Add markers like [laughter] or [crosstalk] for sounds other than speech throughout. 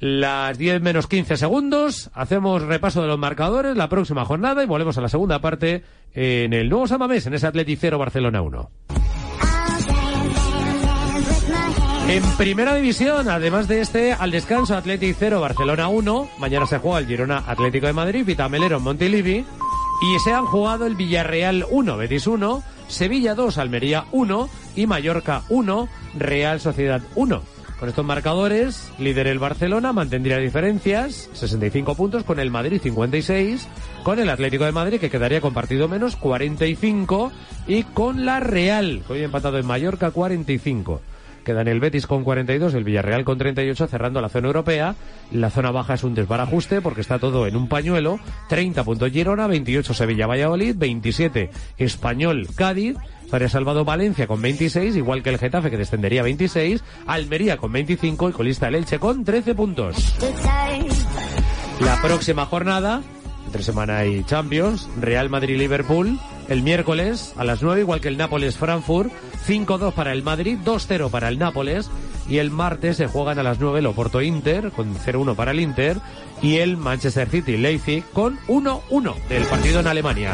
Las 10 menos 15 segundos, hacemos repaso de los marcadores, la próxima jornada y volvemos a la segunda parte en el nuevo Samamés, en ese Atleti 0 Barcelona 1. En primera división, además de este, al descanso Atleti 0 Barcelona 1, mañana se juega el Girona Atlético de Madrid, Vitamelero Montilivi y se han jugado el Villarreal 1, Betis 1, Sevilla 2, Almería 1 y Mallorca 1, Real Sociedad 1. Con estos marcadores, líder el Barcelona, mantendría diferencias, 65 puntos, con el Madrid 56, con el Atlético de Madrid, que quedaría con partido menos, 45, y con la Real, que hoy empatado en Mallorca, 45. Quedan el Betis con 42, el Villarreal con 38, cerrando la zona europea. La zona baja es un desbarajuste porque está todo en un pañuelo. 30 puntos Girona, 28 Sevilla Valladolid, 27 Español Cádiz, Estaría salvado Valencia con 26, igual que el Getafe que descendería 26, Almería con 25 y colista el Elche con 13 puntos. La próxima jornada, entre semana y Champions, Real Madrid-Liverpool, el miércoles a las 9, igual que el Nápoles-Frankfurt, 5-2 para el Madrid, 2-0 para el Nápoles, y el martes se juegan a las 9 el Oporto-Inter, con 0-1 para el Inter, y el Manchester City-Leipzig con 1-1 del partido en Alemania.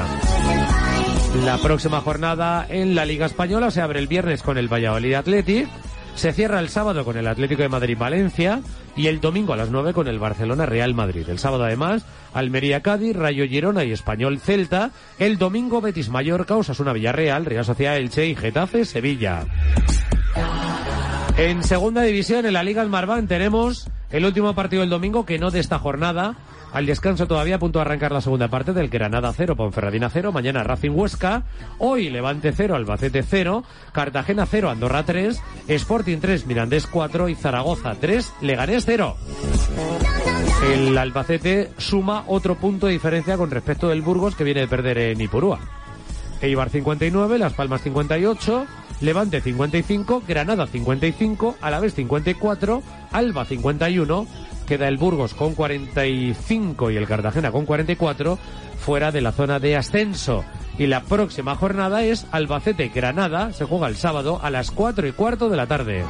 La próxima jornada en la Liga Española se abre el viernes con el Valladolid Athletic, se cierra el sábado con el Atlético de Madrid Valencia y el domingo a las 9 con el Barcelona Real Madrid. El sábado además Almería Cádiz, Rayo Girona y Español Celta. El domingo Betis Mallorca, Osasuna Villarreal, Real Sociedad Elche y Getafe Sevilla. En segunda división en la Liga Almarván tenemos el último partido del domingo que no de esta jornada al descanso todavía a punto de arrancar la segunda parte del Granada 0, Ponferradina 0, mañana Racing Huesca, hoy Levante 0, Albacete 0, Cartagena 0, Andorra 3, Sporting 3, Mirandés 4 y Zaragoza 3, Leganés 0. El Albacete suma otro punto de diferencia con respecto del Burgos que viene de perder en Ipurúa. Eibar 59, Las Palmas 58, Levante 55, Granada 55, Alavés 54, Alba 51, queda el Burgos con 45 y el Cartagena con 44 fuera de la zona de ascenso. Y la próxima jornada es Albacete-Granada, se juega el sábado a las 4 y cuarto de la tarde.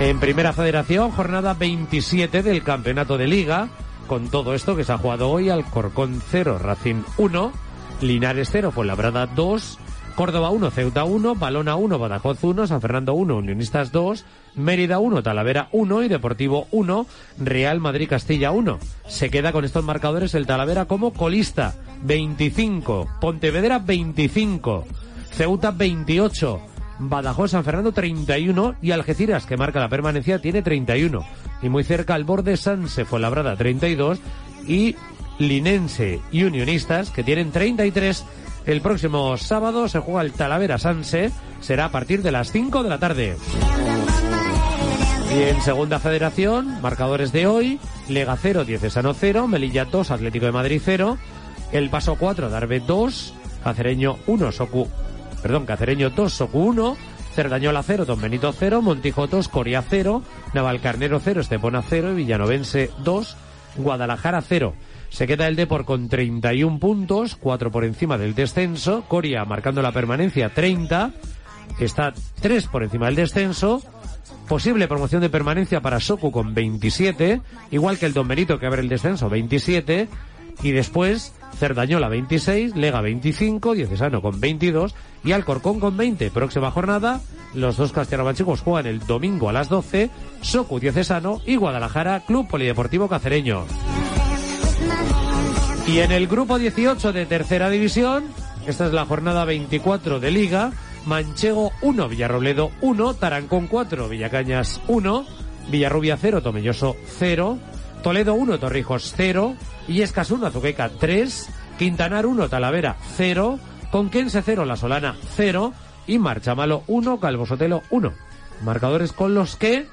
En primera federación, jornada 27 del campeonato de liga, con todo esto que se ha jugado hoy, Alcorcón 0, Racing 1, Linares 0, Fuenlabrada 2, Córdoba 1, Ceuta 1, Balona 1, Badajoz 1, San Fernando 1, Unionistas 2, Mérida 1, Talavera 1 y Deportivo 1, Real Madrid Castilla 1. Se queda con estos marcadores el Talavera como colista, 25, Pontevedra 25, Ceuta 28, Badajoz San Fernando 31 y Algeciras, que marca la permanencia, tiene 31. Y muy cerca al borde Sanse Fuenlabrada 32 y Linense y Unionistas, que tienen 33 el próximo sábado se juega el Talavera Sanse, será a partir de las 5 de la tarde. Y en segunda federación, marcadores de hoy, Lega 0, Diocesano 0, Melilla 2, Atlético de Madrid 0, El Paso 4, Darbe 2, Cacereño 1, Socu, perdón, Cacereño 2, Socu 1, Cerdañola 0, Don Benito 0, Montijo 2, Coria 0, Navalcarnero 0, Estepona 0 y Villanovense 2, Guadalajara 0. Se queda el Depor con 31 puntos, 4 por encima del descenso. Coria marcando la permanencia 30, está 3 por encima del descenso. Posible promoción de permanencia para Soku con 27, igual que el Don Benito que abre el descenso 27. Y después Cerdañola 26, Lega 25, Diocesano con 22 y Alcorcón con 20. Próxima jornada, los dos castellano-manchegos juegan el domingo a las 12, Socu Diocesano y Guadalajara Club Polideportivo Cacereño. Y en el grupo 18 de tercera división, esta es la jornada 24 de liga, Manchego 1, Villarrobledo 1, Tarancón 4, Villacañas 1, Villarrubia 0, Tomelloso 0, Toledo 1, Torrijos 0, Illescas 1, Azuqueca 3, Quintanar 1, Talavera 0, Conquense 0, La Solana 0 y Marchamalo 1, Calvo Sotelo 1. Marcadores con los que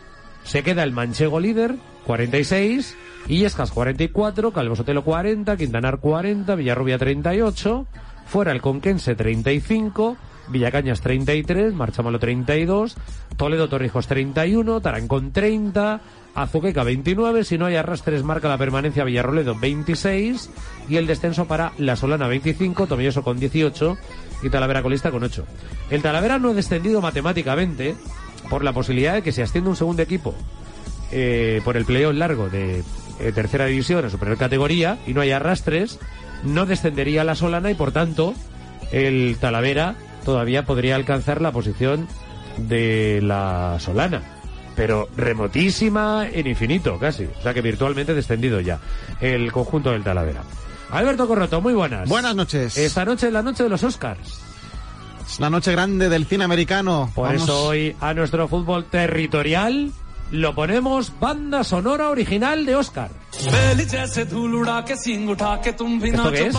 Se queda el Manchego líder, 46, Illescas 44, Calvo Sotelo 40, Quintanar 40, Villarrubia 38, fuera el Conquense 35, Villacañas 33, Marchamalo 32, Toledo Torrijos 31, Tarancón 30, Azuqueca 29, si no hay arrastres marca la permanencia Villarroledo 26 y el descenso para La Solana 25, Tomilloso con 18 y Talavera colista con 8. El Talavera no ha descendido matemáticamente por la posibilidad de que se ascienda un segundo equipo eh, por el playoff largo de eh, tercera división a superior categoría y no hay arrastres, no descendería La Solana y por tanto el Talavera todavía podría alcanzar la posición de la Solana. Pero remotísima en infinito, casi. O sea que virtualmente descendido ya el conjunto del Talavera. Alberto Corroto, muy buenas. Buenas noches. Esta noche es la noche de los Oscars. Es la noche grande del cine americano. Por Vamos- eso hoy a nuestro fútbol territorial lo ponemos banda sonora original de Oscar. ¿Esto qué es?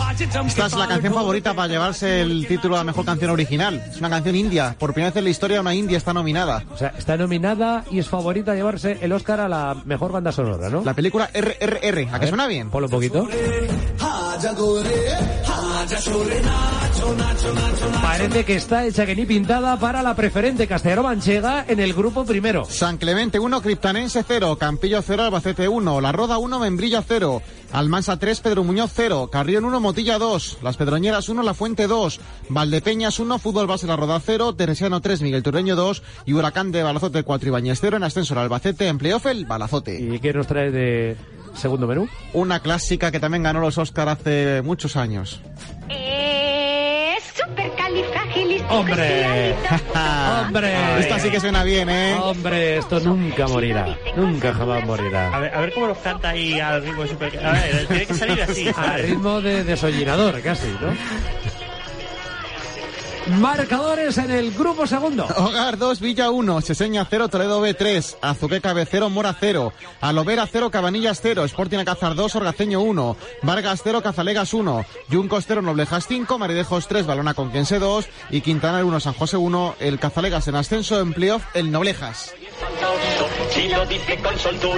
Esta es la canción favorita para llevarse el título a mejor canción original. Es una canción india. Por primera vez en la historia una india está nominada. O sea, está nominada y es favorita a llevarse el Oscar a la mejor banda sonora, ¿no? La película RRR. ¿A, ¿A que suena bien? Ponlo un poquito. Parece que está hecha que ni pintada para la preferente Castellaro Manchega en el grupo primero. San Clemente 1, Criptanense 0, Campillo 0, Albacete 1, La Roda 1, Membrilla 0, Almansa 3, Pedro Muñoz 0, Carrión 1, Motilla 2, Las Pedroñeras 1, La Fuente 2, Valdepeñas 1, Fútbol Base La Roda 0, Teresiano 3, Miguel Turreño 2 y Huracán de Balazote 4, Ibañez 0 en ascensor Albacete en playoff el Balazote. ¿Y qué nos trae de segundo menú? Una clásica que también ganó los Oscar hace muchos años. Es supercalifragilístico. ¡Hombre! [laughs] ¡Hombre! Esta sí que suena bien, ¿eh? Hombre, esto nunca morirá. Nunca jamás A morirá. ver, a ver cómo los canta ahí al ritmo de super... A ver, tiene que salir así, Al ritmo de desollinador, casi, ¿no? Marcadores en el grupo segundo. Hogar 2, Villa 1, Seseña 0, Toledo B 3, Azuqueca B 0, Mora 0, Alovera 0, Cabanillas 0, Sporting Alcázar 2, Orgaceño 1, Vargas 0, Cazalegas 1, Yuncos 0, Noblejas 5, Maridejos 3, Balona Conquense 2 y Quintana 1, San José 1, el Cazalegas en ascenso en playoff, el Noblejas.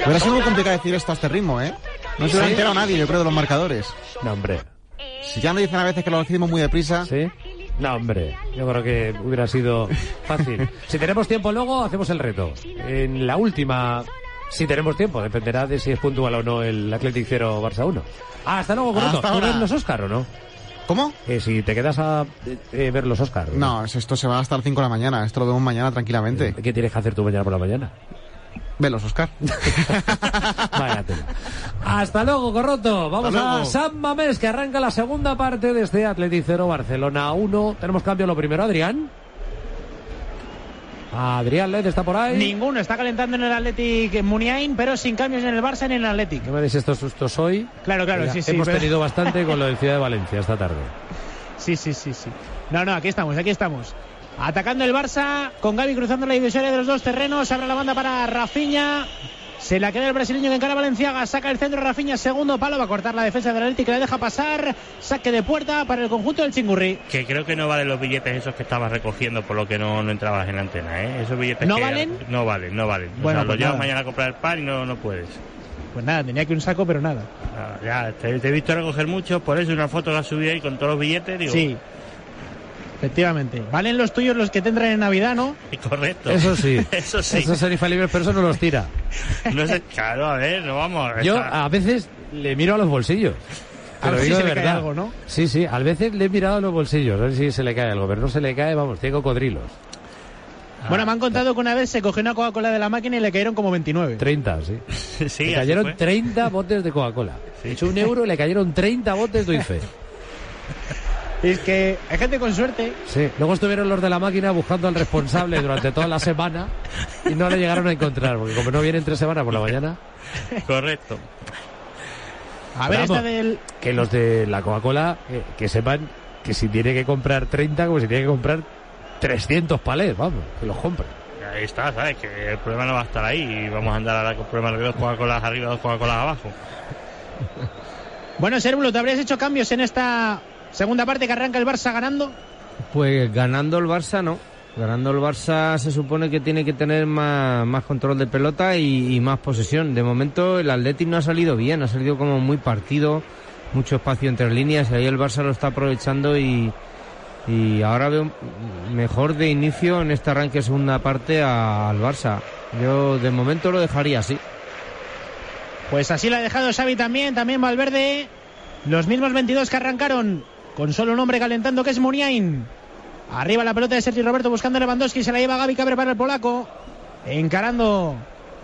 Hubiera sido muy complicado decir esto a este ritmo, ¿eh? No se hubiera enterado nadie, yo creo, de los marcadores. No, hombre. Si ya me dicen a veces que lo decimos muy deprisa, ¿Sí? No, hombre. Yo creo que hubiera sido fácil. Si tenemos tiempo luego, hacemos el reto. En la última, si tenemos tiempo, dependerá de si es puntual o no el Athletic 0 Barça 1. Ah, hasta luego, Correcto. Hasta ¿Tú ahora. ves los Oscar o no? ¿cómo? Eh, si te quedas a eh, eh, ver los Oscar. No, esto se va hasta las 5 de la mañana, esto lo vemos mañana tranquilamente. ¿Qué tienes que hacer tú mañana por la mañana? Velos, Oscar. [laughs] Vaya tela. Hasta luego, Corroto. Vamos a. San Mamés, que arranca la segunda parte de este Athletic 0 Barcelona 1. Tenemos cambio lo primero, Adrián. Adrián Led está por ahí. Ninguno está calentando en el Athletic Muniain, pero sin cambios en el Barça ni en el Athletic. ¿Qué me deis estos sustos hoy? Claro, claro, sí, sí. Hemos pero- tenido bastante con lo del [laughs] Ciudad de Valencia esta tarde. Sí, sí, sí, sí. No, no, aquí estamos, aquí estamos. Atacando el Barça, con Gaby cruzando la divisoria de los dos terrenos, abre la banda para Rafinha. Se la queda el brasileño que encara Valenciaga, saca el centro Rafinha, segundo palo, va a cortar la defensa del Atlético, la deja pasar, saque de puerta para el conjunto del Chingurri. Que creo que no valen los billetes esos que estabas recogiendo por lo que no, no entrabas en la antena, ¿eh? Esos billetes ¿No que- valen? No valen, no valen. Bueno, o sea, pues los llevas nada. mañana a comprar el pan y no, no puedes. Pues nada, tenía que un saco, pero nada. Ah, ya, te, te he visto recoger muchos, por eso una foto que has subido ahí con todos los billetes, digo... Sí. Efectivamente. Valen los tuyos los que tendrán en Navidad, ¿no? Correcto. Eso sí. [laughs] eso sí. Esos son infalibles, pero eso no los tira. No sé, claro, a ver, no vamos. Yo está- a veces le miro a los bolsillos. A ver si se de le cae verdad. algo, ¿no? Sí, sí, a veces le he mirado a los bolsillos, a ver si se le cae algo, pero no se le cae, vamos, tiene cocodrilos. Bueno, me han contado que una vez se cogió una Coca-Cola de la máquina y le cayeron como 29. 30, sí. [laughs] sí, le cayeron fue. 30 botes de Coca-Cola. He hecho un euro y le cayeron 30 botes de Ife. [laughs] Es que hay gente con suerte. Sí. Luego estuvieron los de la máquina buscando al responsable durante toda la semana y no le llegaron a encontrar, porque como no viene entre semana por la mañana, Correcto. A ver, Vamos. esta del. que los de la Coca-Cola eh, que sepan que si tiene que comprar 30, como si tiene que comprar 300 palés, vamos, que los compre. Ahí está, ¿sabes? Que el problema no va a estar ahí y vamos a andar ahora con problemas de dos Coca-Colas arriba, dos Coca-Colas abajo. Bueno, Servulo, ¿te habrías hecho cambios en esta segunda parte que arranca el Barça ganando? Pues ganando el Barça no. Ganando el Barça se supone que tiene que tener más, más control de pelota y, y más posesión. De momento el Athletic no ha salido bien, ha salido como muy partido, mucho espacio entre líneas y ahí el Barça lo está aprovechando y, y ahora veo mejor de inicio en este arranque segunda parte a- al Barça. Yo de momento lo dejaría así. Pues así lo ha dejado Xavi también, también Valverde. Los mismos 22 que arrancaron con solo un hombre calentando que es Muniain. Arriba la pelota de Sergio Roberto buscando a Lewandowski, se la lleva Gaby Cabre para el polaco. Encarando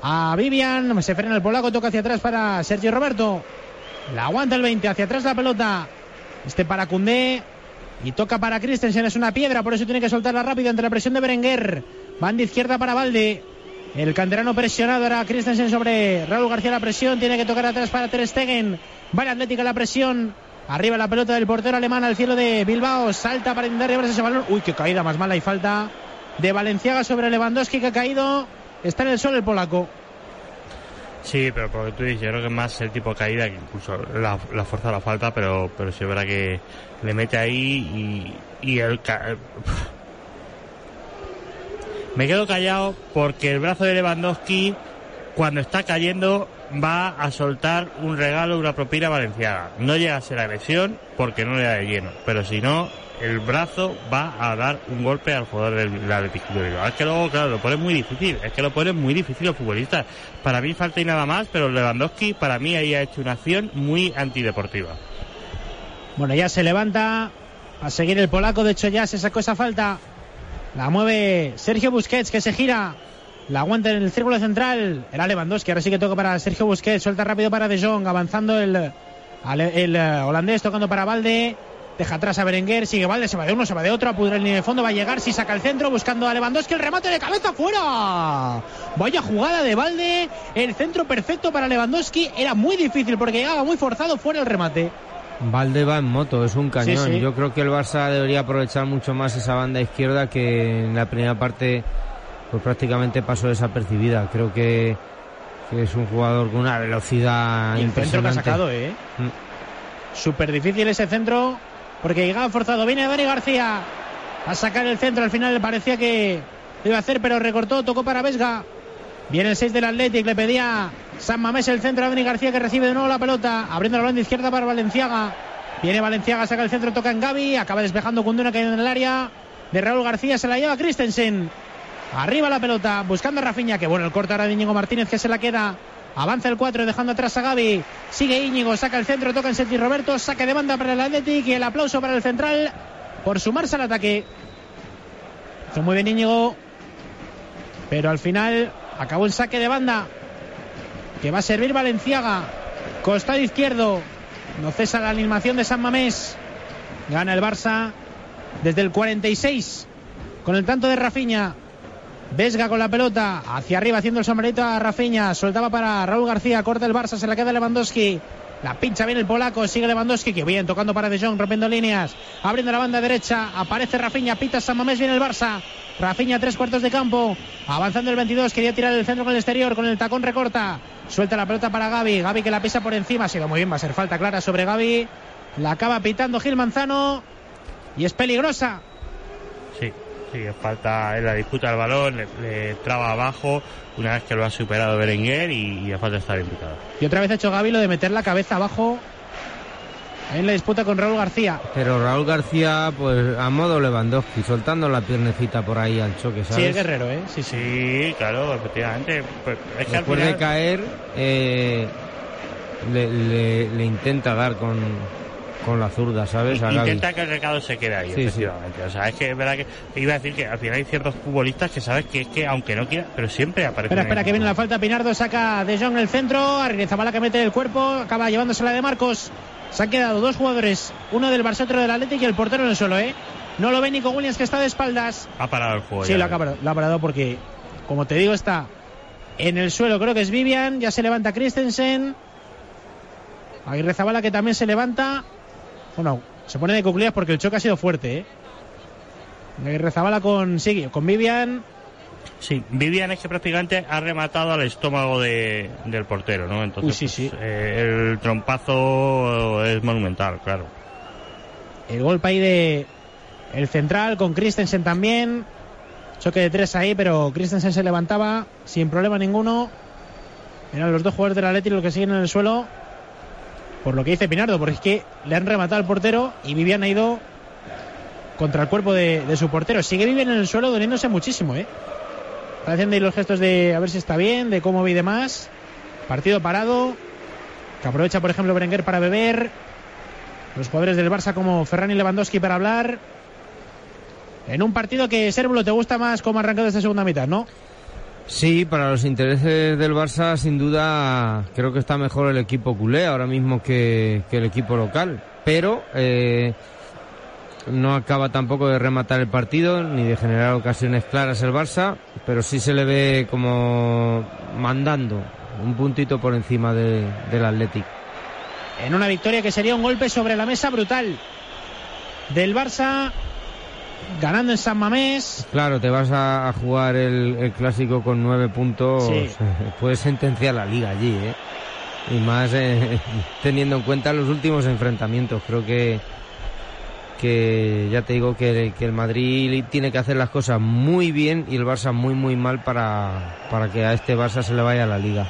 a Vivian, se frena el polaco, toca hacia atrás para Sergio Roberto. La aguanta el 20, hacia atrás la pelota. Este para Cundé. Y toca para Christensen, es una piedra, por eso tiene que soltarla rápido ante la presión de Berenguer. Van de izquierda para Valde. El canterano presionado era Christensen sobre Raúl García la presión. Tiene que tocar atrás para Ter Stegen. Va el Atlético la presión. Arriba la pelota del portero alemán al cielo de Bilbao. Salta para intentar llevarse ese balón. Uy, qué caída más mala y falta de Valenciaga sobre Lewandowski que ha caído. Está en el suelo el polaco. Sí, pero por lo que tú dices, yo creo que más el tipo de caída que incluso la, fuerza la falta, pero, pero sí que le mete ahí y, y el... ca- Me quedo callado porque el brazo de Lewandowski, cuando está cayendo, va a soltar un regalo, una propina valenciana. No llega a ser agresión porque no le da de lleno, pero si no, el brazo va a dar un golpe al jugador del Atlético de. Es que luego, claro, lo pone muy difícil, es que lo pone muy difícil los futbolistas. Para mí falta y nada más, pero Lewandowski para mí ahí ha hecho una acción muy antideportiva. Bueno, ya se levanta a seguir el polaco. De hecho, ya se sacó esa falta. La mueve Sergio Busquets, que se gira. La aguanta en el círculo central. Era Lewandowski. Ahora sí que toca para Sergio Busquets. Suelta rápido para De Jong. Avanzando el, el, eh, holandés. Tocando para Valde. Deja atrás a Berenguer. Sigue Valde. Se va de uno, se va de otro. Apudra el de fondo. Va a llegar. Si saca el centro. Buscando a Lewandowski. El remate de cabeza fuera. Vaya jugada de Valde. El centro perfecto para Lewandowski. Era muy difícil porque llegaba muy forzado. Fuera el remate. Valde va en moto, es un cañón. Sí, sí. Yo creo que el Barça debería aprovechar mucho más esa banda izquierda que en la primera parte pues prácticamente pasó desapercibida. Creo que, que es un jugador con una velocidad Y el centro que ha impresionante. sacado, ¿eh? Mm. Súper difícil ese centro porque llegaba forzado. Viene Dani García a sacar el centro. Al final le parecía que lo iba a hacer, pero recortó, tocó para Vesga. Viene el 6 del Athletic, le pedía San Mamés el centro a Dani García que recibe de nuevo la pelota, abriendo la banda izquierda para Valenciaga. Viene Valenciaga, saca el centro, toca en Gaby, acaba despejando Cunduna que en el área de Raúl García, se la lleva Christensen. Arriba la pelota, buscando a Rafinha, que bueno, el corte ahora de Íñigo Martínez que se la queda. Avanza el 4, dejando atrás a Gaby. Sigue Íñigo, saca el centro, toca en Sergi Roberto, saque de banda para el Athletic y el aplauso para el central por sumarse al ataque. Hizo muy bien Íñigo, pero al final acabó el saque de banda que va a servir Valenciaga. Costado izquierdo, no cesa la animación de San Mamés. Gana el Barça desde el 46 con el tanto de Rafinha. Vesga con la pelota, hacia arriba haciendo el sombrerito a Rafinha, soltaba para Raúl García, corta el Barça, se la queda Lewandowski. La pincha bien el polaco, sigue Lewandowski, que bien, tocando para De Jong, rompiendo líneas, abriendo la banda derecha, aparece Rafinha, pita San Mamés, viene el Barça. Rafinha, tres cuartos de campo, avanzando el 22, quería tirar el centro con el exterior, con el tacón recorta, suelta la pelota para Gaby, Gaby que la pisa por encima, ha sido muy bien, va a ser falta clara sobre Gaby, la acaba pitando Gil Manzano y es peligrosa. Sí, sí, falta en la disputa del balón, le, le traba abajo una vez que lo ha superado Berenguer y, y a falta estar implicado. Y otra vez ha hecho Gaby lo de meter la cabeza abajo en la disputa con Raúl García. Pero Raúl García, pues a modo Lewandowski, soltando la piernecita por ahí al choque, ¿sabes? Sí, es guerrero, ¿eh? Sí, sí. Sí, claro, efectivamente. Pues es que al Después final, de caer, eh, le, le- le intenta dar con, con la zurda, ¿sabes? A. Intenta que el recado se quede ahí, Sí, sí. efectivamente. O sea, es que es verdad que iba a decir que al final hay ciertos futbolistas que sabes que es que aunque no quieran, pero siempre aparecen. Espera, espera, que viene la falta. Pinardo saca de Jong el centro. Arrizabala que mete el cuerpo. Acaba llevándosela de Marcos. Se han quedado dos jugadores. Uno del Barça, otro del Atlético y el portero en el suelo, ¿eh? No lo ve Nico Williams que está de espaldas. Ha parado el juego. Sí, ya. lo ha, parado, lo ha parado porque, como te digo, está en el suelo. Creo que es Vivian. Ya se levanta Christensen. Aguirre Zabala que también se levanta. Bueno, se pone de cuclillas porque el choque ha sido fuerte, ¿eh? Aguirre Zabala con, con Vivian. Sí, Vivian es que prácticamente ha rematado al estómago de, del portero, ¿no? Entonces, Uy, sí, sí. pues, eh, el trompazo es monumental, claro. El golpe ahí de el central con Christensen también. Choque de tres ahí, pero Christensen se levantaba sin problema ninguno. Eran los dos jugadores del Atlético los que siguen en el suelo. Por lo que dice Pinardo, porque es que le han rematado al portero y Vivian ha ido contra el cuerpo de, su portero. Sigue Vivian en el suelo doliéndose muchísimo, ¿eh? Está haciendo ahí los gestos de a ver si está bien, de cómo ve y demás. Partido parado. Que aprovecha, por ejemplo, Berenguer para beber. Los jugadores del Barça como Ferran y Lewandowski para hablar. En un partido que, Sérvulo, te gusta más como ha arrancado esta segunda mitad, ¿no? Sí, para los intereses del Barça, sin duda, creo que está mejor el equipo culé ahora mismo que, el equipo local. Pero eh, no acaba tampoco de rematar el partido ni de generar ocasiones claras el Barça, pero sí se le ve como mandando un puntito por encima de- del Athletic. En una victoria que sería un golpe sobre la mesa brutal del Barça, ganando en San Mamés. Claro, te vas a, a jugar el, el clásico con nueve puntos, Sí. [laughs] puedes sentenciar la liga allí, ¿eh? Y más eh, [laughs] teniendo en cuenta los últimos enfrentamientos. Creo que, que ya te digo que, que el Madrid tiene que hacer las cosas muy bien y el Barça muy, muy mal para, para que a este Barça se le vaya la liga.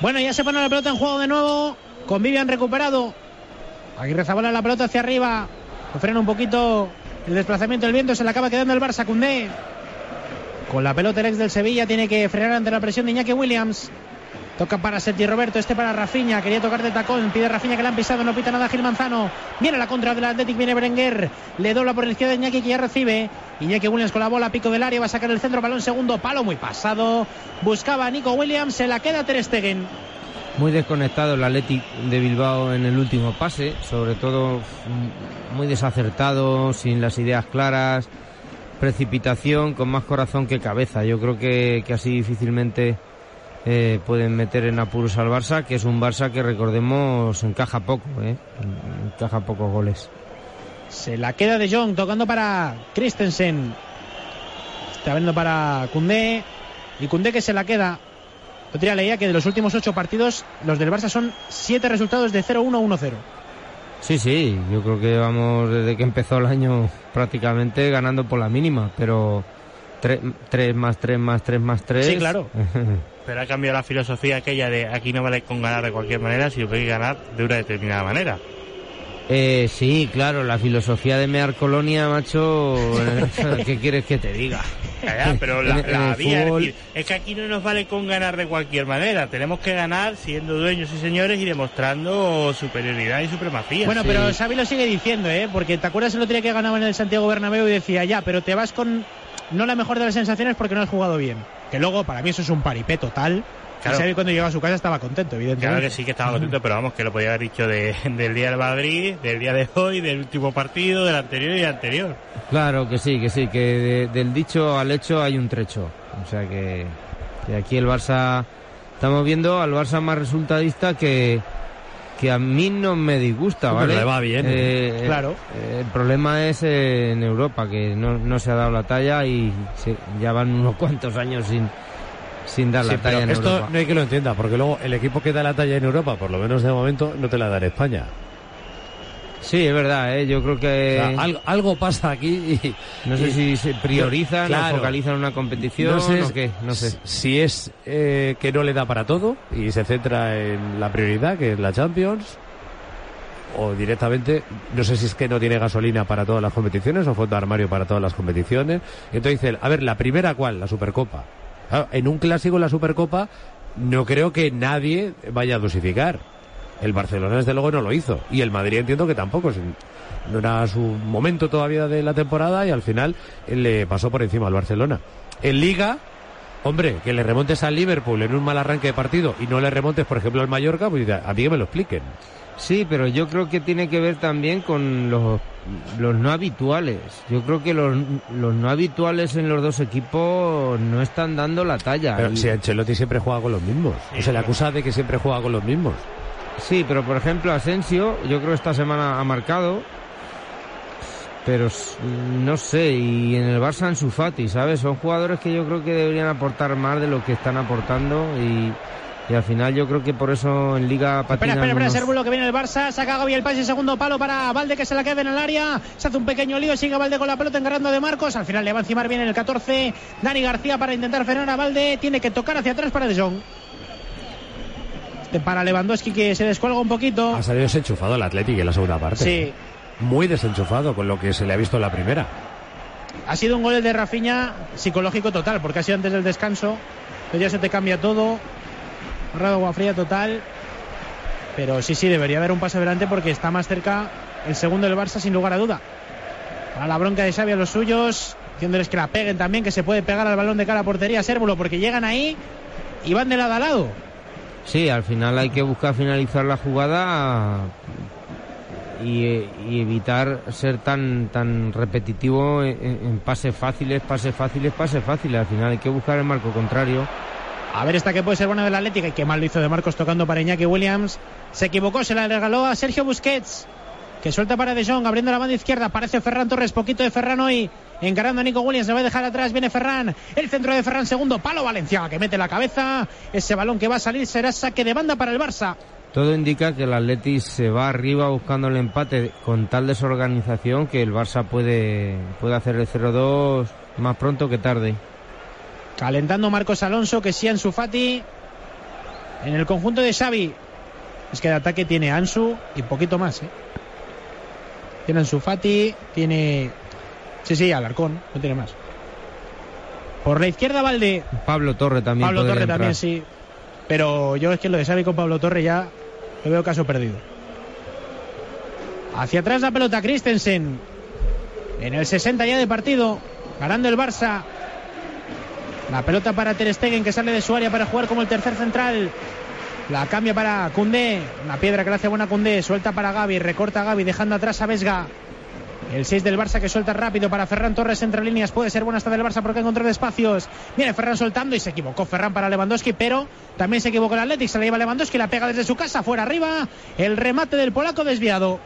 Bueno, ya se pone la pelota en juego de nuevo. Con Vivian recuperado. Aguirre Zabala la pelota hacia arriba. Lo frena un poquito el desplazamiento del viento. Se le acaba quedando el Barça Cundé. Con la pelota el ex del Sevilla tiene que frenar ante la presión de Iñaki Williams. Toca para Sergi Roberto, este para Rafinha, quería tocar de tacón, pide Rafinha que le han pisado, no pita nada Gil Manzano. Viene la contra del Athletic, viene Berenguer, le dobla por la izquierda Iñaki que ya recibe. Iñaki Williams con la bola, pico del área, va a sacar el centro, balón segundo, palo muy pasado. Buscaba a Nico Williams, se la queda Ter Stegen. Muy desconectado el Athletic de Bilbao en el último pase, sobre todo muy desacertado, sin las ideas claras, precipitación, con más corazón que cabeza. Yo creo que, que así difícilmente eh, pueden meter en apuros al Barça, que es un Barça que recordemos encaja poco, ¿eh? encaja pocos goles. Se la queda de Jong, tocando para Christensen. Está viendo para Cundé. Y Cundé que se la queda. Yo tenía leía que de los últimos ocho partidos, los del Barça son siete resultados de 0-1-1-0. Sí, sí, yo creo que vamos desde que empezó el año prácticamente ganando por la mínima, pero 3 más 3 más 3 más 3. Sí, claro. [laughs] Pero ha cambiado la filosofía aquella de aquí no vale con ganar de cualquier manera, sino que hay que ganar de una determinada manera. Eh, sí, claro, la filosofía de Mear Colonia, macho, ¿qué quieres que te diga? Ya, pero la, En- en la el vía, es fútbol- decir, es que aquí no nos vale con ganar de cualquier manera, tenemos que ganar siendo dueños y señores y demostrando superioridad y supremacía. Bueno, pero Xavi lo sigue diciendo, ¿eh? Porque te acuerdas el otro día que ganaba en el Santiago Bernabéu y decía, ya, pero te vas con no la mejor de las sensaciones porque no has jugado bien. Que luego, para mí, eso es un paripé total. Claro. Xavi cuando llegó a su casa estaba contento, evidentemente. Claro que sí que estaba contento, pero vamos, que lo podía haber dicho de- del día del Madrid, del día de hoy, del último partido, del anterior y del anterior. Claro que sí, que sí, que de- del dicho al hecho hay un trecho. O sea que, que aquí el Barça, estamos viendo al Barça más resultadista que, que a mí no me disgusta, ¿vale? le va bien, Eh, Claro. eh, el problema es eh, en Europa, que no, no se ha dado la talla y se- ya van unos cuantos años sin, sin dar Sí, la talla en esto Europa. no hay que lo entienda, porque luego el equipo que da la talla en Europa, por lo menos de momento, no te la da en España. Sí, es verdad, ¿eh? yo creo O que... sea, algo, algo pasa aquí y no sé y- si se priorizan Claro. o focalizan una competición no sé, o qué, no sé. si es eh, que no le da para todo y se centra en la prioridad, que es la Champions, o directamente, no sé si es que no tiene gasolina para todas las competiciones o fondo de armario para todas las competiciones. Entonces dice, a ver, ¿la primera cuál? La Supercopa. En un clásico, la Supercopa, no creo que nadie vaya a dosificar. El Barcelona, desde luego, no lo hizo. Y el Madrid entiendo que tampoco. No era su momento todavía de la temporada y al final eh, le pasó por encima al Barcelona. En Liga, hombre, que le remontes al Liverpool en un mal arranque de partido y no le remontes, por ejemplo, al Mallorca, pues a mí que me lo expliquen. Sí, pero yo creo que tiene que ver también con los, los no habituales. Yo creo que los, los no habituales en los dos equipos no están dando la talla. Pero Y- si Ancelotti siempre juega con los mismos. Sí, o se le acusa de que siempre juega con los mismos. Sí, pero por ejemplo Asensio, yo creo que esta semana ha marcado, pero no sé, y en el Barça Ansu Fati, ¿sabes? Son jugadores que yo creo que deberían aportar más de lo que están aportando y, y al final yo creo que por eso en Liga Espera, patinan espera, espera, unos- que viene el Barça, saca Gaby el pase, segundo palo para Valde que se la queda en el área, se hace un pequeño lío, sigue Valde con la pelota encargando de Marcos, al final le va a encimar bien el 14, Dani García para intentar frenar a Valde, tiene que tocar hacia atrás para De Jong. Este para Lewandowski que se descuelga un poquito. Ha salido desenchufado el Athletic en la segunda parte. Sí, Muy desenchufado con lo que se le ha visto en la primera. ha sido un gol de Rafinha psicológico total, porque ha sido antes del descanso, pero ya se te cambia todo, ahorrado agua fría total, pero sí, sí, debería haber un paso adelante porque está más cerca el segundo del Barça sin lugar a duda. Para la bronca de Xavi los suyos, diciéndoles que la peguen también, que se puede pegar al balón de cara a portería Sérvulo, porque llegan ahí y van de lado a lado. Sí, al final hay que buscar finalizar la jugada y, evitar ser tan tan repetitivo en pases fáciles, pases fáciles, pases fáciles. Al final hay que buscar el marco contrario. A ver esta que puede ser buena del Atlético y qué mal lo hizo de Marcos tocando para Iñaki Williams. Se equivocó, se la regaló a Sergio Busquets, que suelta para De Jong, abriendo la banda izquierda. Aparece Ferran Torres, poquito de Ferran hoy. Encarando a Nico Williams, se va a dejar atrás, viene Ferran. El centro de Ferran, segundo palo Valenciaga, que mete la cabeza. Ese balón que va a salir será saque de banda para el Barça. Todo indica que el Atleti se va arriba buscando el empate con tal desorganización que el Barça puede, puede hacer el 0-2 más pronto que tarde. Calentando Marcos Alonso, que sí Ansu Fati. En el conjunto de Xavi. Es que de ataque tiene Ansu y poquito más, ¿eh? Tiene Ansu Fati, tiene... Sí, sí, Alarcón, no tiene más. Por la izquierda Valde, Pablo Torre también. Pablo Torre entrar. también, sí. Pero yo es que lo de Xavi con Pablo Torre ya lo veo caso perdido. Hacia atrás la pelota Christensen. En el 60 ya de partido. Ganando el Barça. La pelota para Ter Stegen que sale de su área para jugar como el tercer central. La cambia para Cundé. Una piedra que le hace buena Cundé. Suelta para Gaby. Recorta a Gaby dejando atrás a Vesga. El 6 del Barça que suelta rápido para Ferran Torres entre líneas. Puede ser buena hasta del Barça porque encontró espacios. Viene Ferran soltando y se equivocó Ferran para Lewandowski, pero también se equivocó el Athletic. Se la lleva Lewandowski, la pega desde su casa, fuera arriba. El remate del polaco desviado.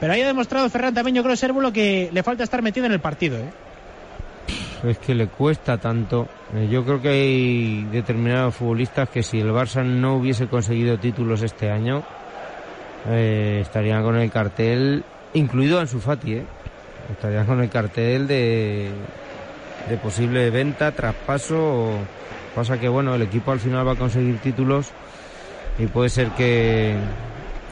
Pero ahí ha demostrado Ferran también, yo creo, Sérvulo, que le falta estar metido en el partido. ¿eh? Es que le cuesta tanto. Eh, Yo creo que hay determinados futbolistas que si el Barça no hubiese conseguido títulos este año, eh, estarían con el cartel, incluido Ansu Fati, ¿eh? estarían con el cartel de, de posible venta, traspaso. Pasa que bueno, el equipo al final va a conseguir títulos y puede ser que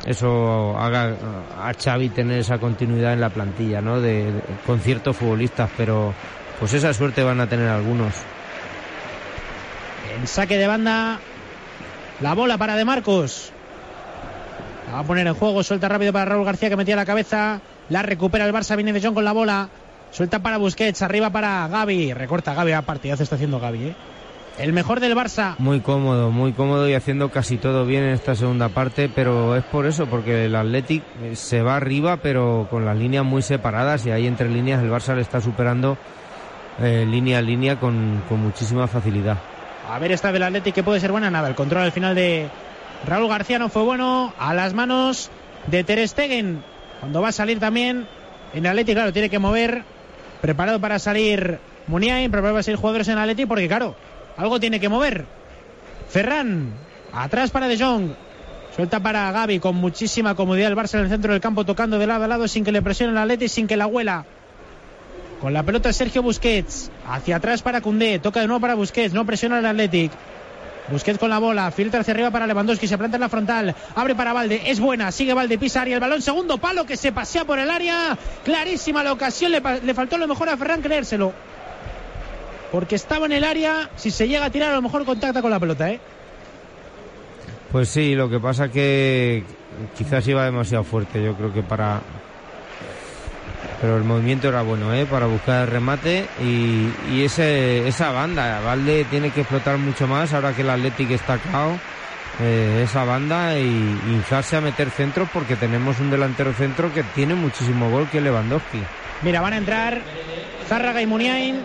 eso haga a Xavi tener esa continuidad en la plantilla, ¿no? De- con ciertos futbolistas, pero pues esa suerte van a tener algunos. En saque de banda. La bola para De Marcos. La va a poner en juego. Suelta rápido para Raúl García que metía la cabeza. La recupera el Barça. Viene De Jong con la bola. Suelta para Busquets. Arriba para Gaby. Recorta Gaby. A partidazo está haciendo Gaby. ¿eh? El mejor del Barça. Muy cómodo, muy cómodo y haciendo casi todo bien en esta segunda parte, pero es por eso, porque el Athletic eh, se va arriba, pero con las líneas muy separadas y ahí entre líneas el Barça le está superando eh, línea a línea con, con muchísima facilidad. A ver esta del Atlético que puede ser buena. Nada, el control al final de Raúl García no fue bueno. A las manos de Ter Stegen. Cuando va a salir también en el Atlético, claro, tiene que mover. Preparado para salir Muniain, preparado para salir jugadores en el Atlético porque claro, algo tiene que mover. Ferran, atrás para De Jong. Suelta para Gaby con muchísima comodidad el Barça en el centro del campo tocando de lado a lado sin que le presione el Atlético y sin que la huela. Con la pelota Sergio Busquets. Hacia atrás para Cundé. Toca de nuevo para Busquets. No presiona el Athletic. Busquets con la bola. Filtra hacia arriba para Lewandowski. Se planta en la frontal. Abre para Valde. Es buena. Sigue Valde. Pisa y el balón. Segundo palo que se pasea por el área. Clarísima la ocasión. Le, le faltó lo mejor a Ferran creérselo. Porque estaba en el área. Si se llega a tirar, a lo mejor contacta con la pelota, ¿eh? Pues sí, lo que pasa que quizás iba demasiado fuerte, yo creo que para... Pero el movimiento era bueno, ¿eh? Para buscar el remate y, ese, esa banda, Valde tiene que explotar mucho más ahora que el Athletic está cao. eh, esa banda y inflarse a meter centros porque tenemos un delantero centro que tiene muchísimo gol que Lewandowski. Mira, van a entrar Zárraga y Muniain.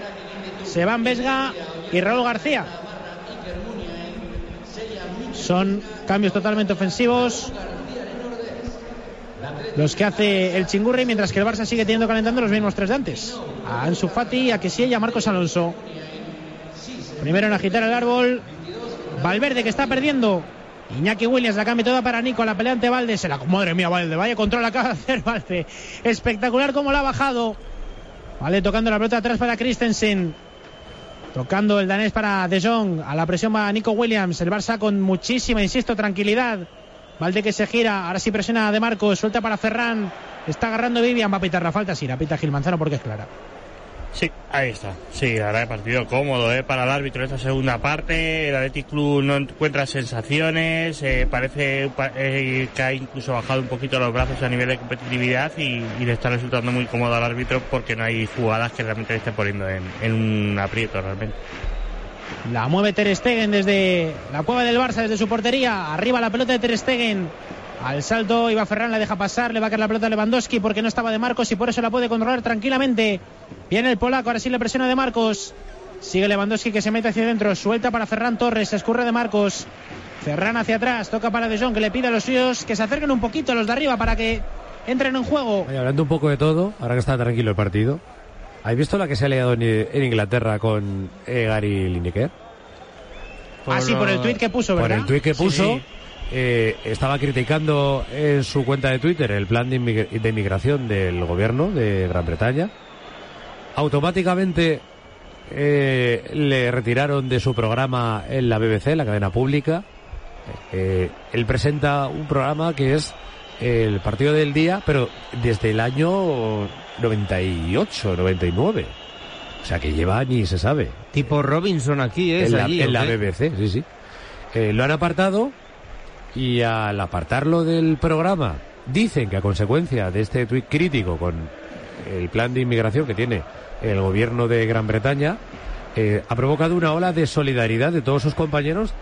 Se van Vesga y Raúl García. Son cambios totalmente ofensivos. Los que hace el Chingurri, mientras que el Barça sigue teniendo calentando los mismos tres de antes. A Ansu Fati, a Kessie y a Marcos Alonso. Primero en agitar el árbol, Valverde que está perdiendo. Iñaki Williams la cambia toda para Nico, la pelea ante se la madre mía Valde, vaya control acaba de hacer Valde. Espectacular como la ha bajado. Vale, tocando la pelota atrás para Christensen. Tocando el danés para De Jong. A la presión va Nico Williams. El Barça con muchísima, insisto, tranquilidad. Valde que se gira. Ahora sí presiona De Marcos. Suelta para Ferran. Está agarrando Vivian. Va a pitar la falta. Sí, la pita Gil Manzano porque es clara. Sí, ahí está. Sí, la verdad, partido cómodo ¿eh? para el árbitro esta segunda parte. El Athletic Club no encuentra sensaciones. eh, parece pa- eh, que ha incluso bajado un poquito los brazos a nivel de competitividad y, le está resultando muy cómodo al árbitro porque no hay jugadas que realmente le estén poniendo en, en un aprieto realmente. La mueve Ter Stegen desde la cueva del Barça, desde su portería. Arriba la pelota de Ter Stegen. Al salto, Iba Ferran la deja pasar, le va a caer la pelota a Lewandowski porque no estaba de Marcos y por eso la puede controlar tranquilamente. Viene el polaco, ahora sí le presiona de Marcos. Sigue Lewandowski que se mete hacia adentro, suelta para Ferran Torres, se escurre de Marcos. Ferran hacia atrás, toca para De Jong que le pide a los suyos que se acerquen un poquito a los de arriba para que entren en juego. Hablando un poco de todo, ahora que está tranquilo el partido, ¿habéis visto la que se ha liado en, en Inglaterra con eh, Gary Lineker? Así por el tuit que puso, Por ¿verdad? el tuit que Sí, puso, sí. eh, estaba criticando en su cuenta de Twitter el plan de, inmig- de inmigración del gobierno de Gran Bretaña. Automáticamente eh, le retiraron de su programa en la BBC, la cadena pública. Eh, él presenta un programa que es el partido del día, pero desde el año 98, 99. O sea que lleva ni se sabe. Tipo Robinson aquí, ¿eh? En la, allí, en ¿o la qué? BBC, sí, sí. Eh, lo han apartado y al apartarlo del programa dicen que a consecuencia de este tuit crítico con el plan de inmigración que tiene el gobierno de Gran Bretaña, eh, ha provocado una ola de solidaridad de todos sus compañeros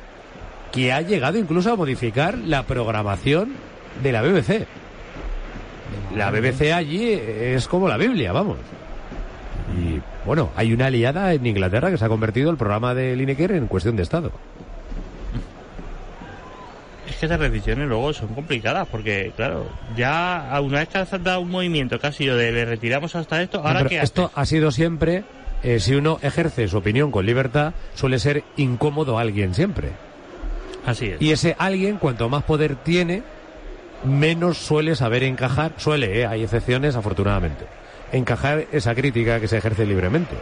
que ha llegado incluso a modificar la programación de la BBC. La BBC allí es como la Biblia, vamos. Y bueno, hay una aliada en Inglaterra que se ha convertido el programa de Lineker en cuestión de Estado. Es que esas decisiones luego son complicadas porque, claro, ya una vez que has dado un movimiento que ha sido de le retiramos hasta esto, ahora que esto ha sido siempre, eh, si uno ejerce su opinión con libertad, suele ser incómodo a alguien siempre. Así es. Y ese alguien, cuanto más poder tiene, menos suele saber encajar, suele, eh, hay excepciones afortunadamente, encajar esa crítica que se ejerce libremente.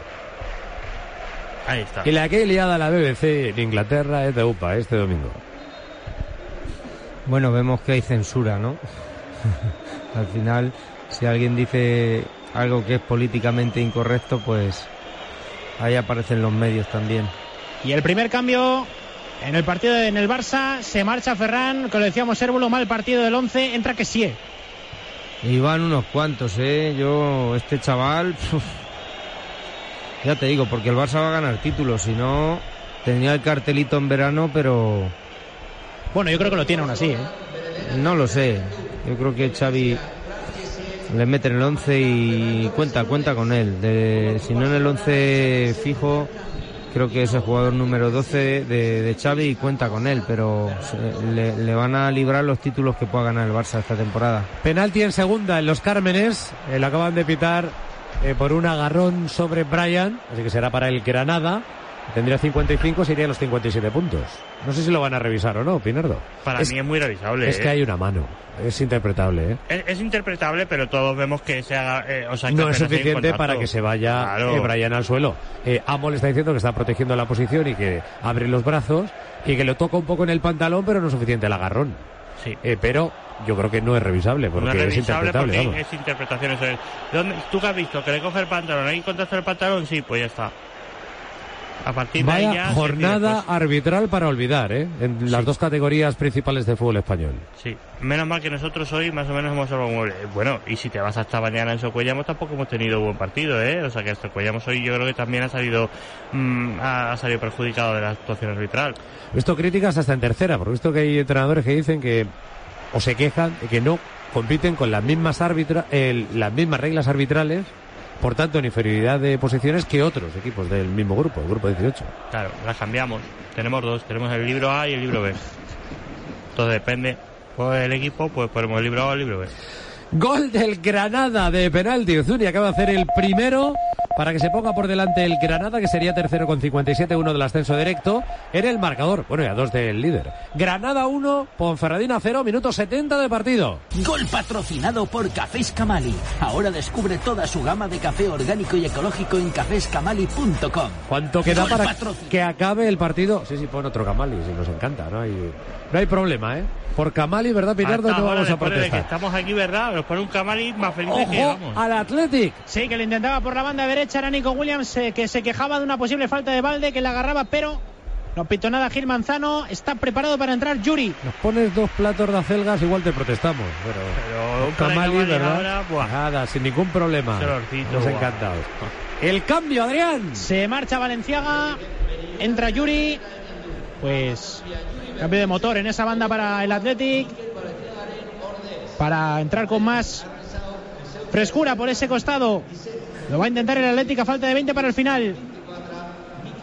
Ahí está. Y la que he liado a la BBC en Inglaterra es de UPA este domingo. Bueno, vemos que hay censura, ¿no? [laughs] Al final, si alguien dice algo que es políticamente incorrecto, pues ahí aparecen los medios también. Y el primer cambio en el partido en el Barça se marcha Ferran, que lo decíamos Sérvulo, mal partido del 11, entra que sí. Y van unos cuantos, ¿eh? Yo, este chaval, puf, ya te digo, porque el Barça va a ganar títulos, si no, tenía el cartelito en verano, pero Bueno, yo creo que lo tiene aún así, ¿eh? no lo sé. Yo creo que Xavi le mete en el 11 y cuenta, cuenta con él. De, si no en el 11 fijo, creo que es el jugador número 12 de, de Xavi y cuenta con él, pero le, le van a librar los títulos que pueda ganar el Barça esta temporada. Penalti en segunda en los Cármenes, eh, lo acaban de pitar eh, por un agarrón sobre Brian, así que será para el Granada. Tendría 55, se iría a los 57 puntos. No sé si lo van a revisar o no, Pinardo. Para es, mí es muy revisable. es ¿eh? que hay una mano, es interpretable, ¿eh? Es, es interpretable, pero todos vemos que se haga. eh, o sea, que No es suficiente para que se vaya Claro. eh, Brian al suelo. Eh, Amo le está diciendo que está protegiendo la posición y que abre los brazos y que lo toca un poco en el pantalón, pero no es suficiente el agarrón. Sí. Eh, pero yo creo que no es revisable porque no es es revisable interpretable. porque es interpretación. Eso es. ¿Dónde- ¿Tú qué has visto? ¿Que le coge el pantalón? ¿Hay contacto del pantalón? Sí, pues ya está. A partir de ahí Vaya ya. se jornada decide, arbitral para olvidar, ¿eh? En las dos categorías principales de fútbol español. pues, sí. Menos mal que nosotros hoy más o menos hemos salvado un mueble. Bueno, y si te vas hasta mañana en Socuellamos tampoco hemos tenido buen partido, ¿eh? O sea que Socuellamos hoy yo creo que también ha salido mm, ha, salido perjudicado de la actuación arbitral. He visto críticas hasta en tercera, porque visto que hay entrenadores que dicen que o se quejan de que no compiten con las mismas arbitra, el- las mismas reglas arbitrales, por tanto en inferioridad de posiciones que otros equipos del mismo grupo, el grupo 18. Claro, las cambiamos. Tenemos dos, tenemos el libro A y el libro B. Entonces depende. Pues el equipo, pues ponemos el libro A o el libro B. Gol del Granada de penalti. Uzuni acaba de hacer el primero para que se ponga por delante el Granada, que sería tercero con 57, uno del ascenso directo, en el marcador. Bueno, y a dos del líder. Granada 1, Ponferradina 0, minuto 70 de partido. Gol patrocinado por Cafés Camali. Ahora descubre toda su gama de café orgánico y ecológico en caféscamali.com. ¿Cuánto queda Gol para que acabe el partido? Sí, sí, pon otro Camali, si nos encanta, no hay, no hay problema, ¿eh? Por Camali, ¿verdad, Pinardo? No vamos a que protestar. estamos aquí, ¿verdad? Nos pone un Camari más feliz que ¡Ojo vamos. al Athletic! Sí, que le intentaba por la banda derecha era Nico Williams, eh, que se quejaba de una posible falta de balde, que la agarraba, pero no pitó nada Gil Manzano. Está preparado para entrar Yuri. Nos pones dos platos de acelgas, igual te protestamos. Pero, Pero un Camali, Camali ¿verdad? ahora, buah. Nada, sin ningún problema. Nos encantados. El cambio, Adrián. Se marcha Valenciaga, entra Yuri. Pues cambio de motor en esa banda para el Athletic. Para entrar con más frescura por ese costado. Lo va a intentar el Athletic a falta de 20 para el final.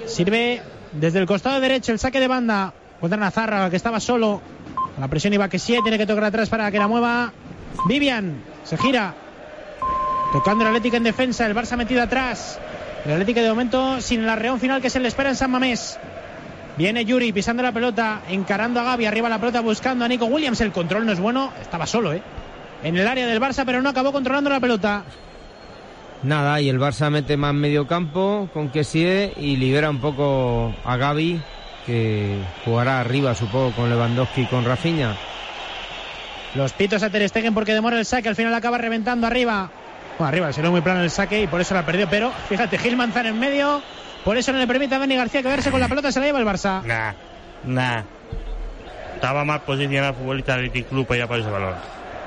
Sirve desde el costado derecho el saque de banda contra Nazarra, que estaba solo. La presión iba que sí, tiene que tocar atrás para que la mueva. Vivian se gira. Tocando el Atlético en defensa, el Barça metido atrás. El Atlético de momento sin el arreón final que se le espera en San Mamés. Viene Yuri pisando la pelota, encarando a Gaby, arriba la pelota buscando a Nico Williams. El control no es bueno, estaba solo, ¿eh? En el área del Barça, pero no acabó controlando la pelota. Nada, y el Barça mete más medio campo con Kessie y libera un poco a Gaby, que jugará arriba, supongo, con Lewandowski y con Rafinha. Los pitos a Ter Stegen porque demora el saque, al final acaba reventando arriba. Bueno, arriba, se ve muy plano el saque y por eso la perdió. Pero fíjate, Gil Manzano en medio, por eso no le permite a Dani García quedarse con la pelota, se la lleva el Barça. Nah, nah. Estaba mal posicionado el futbolista del Club para ir a por ese balón.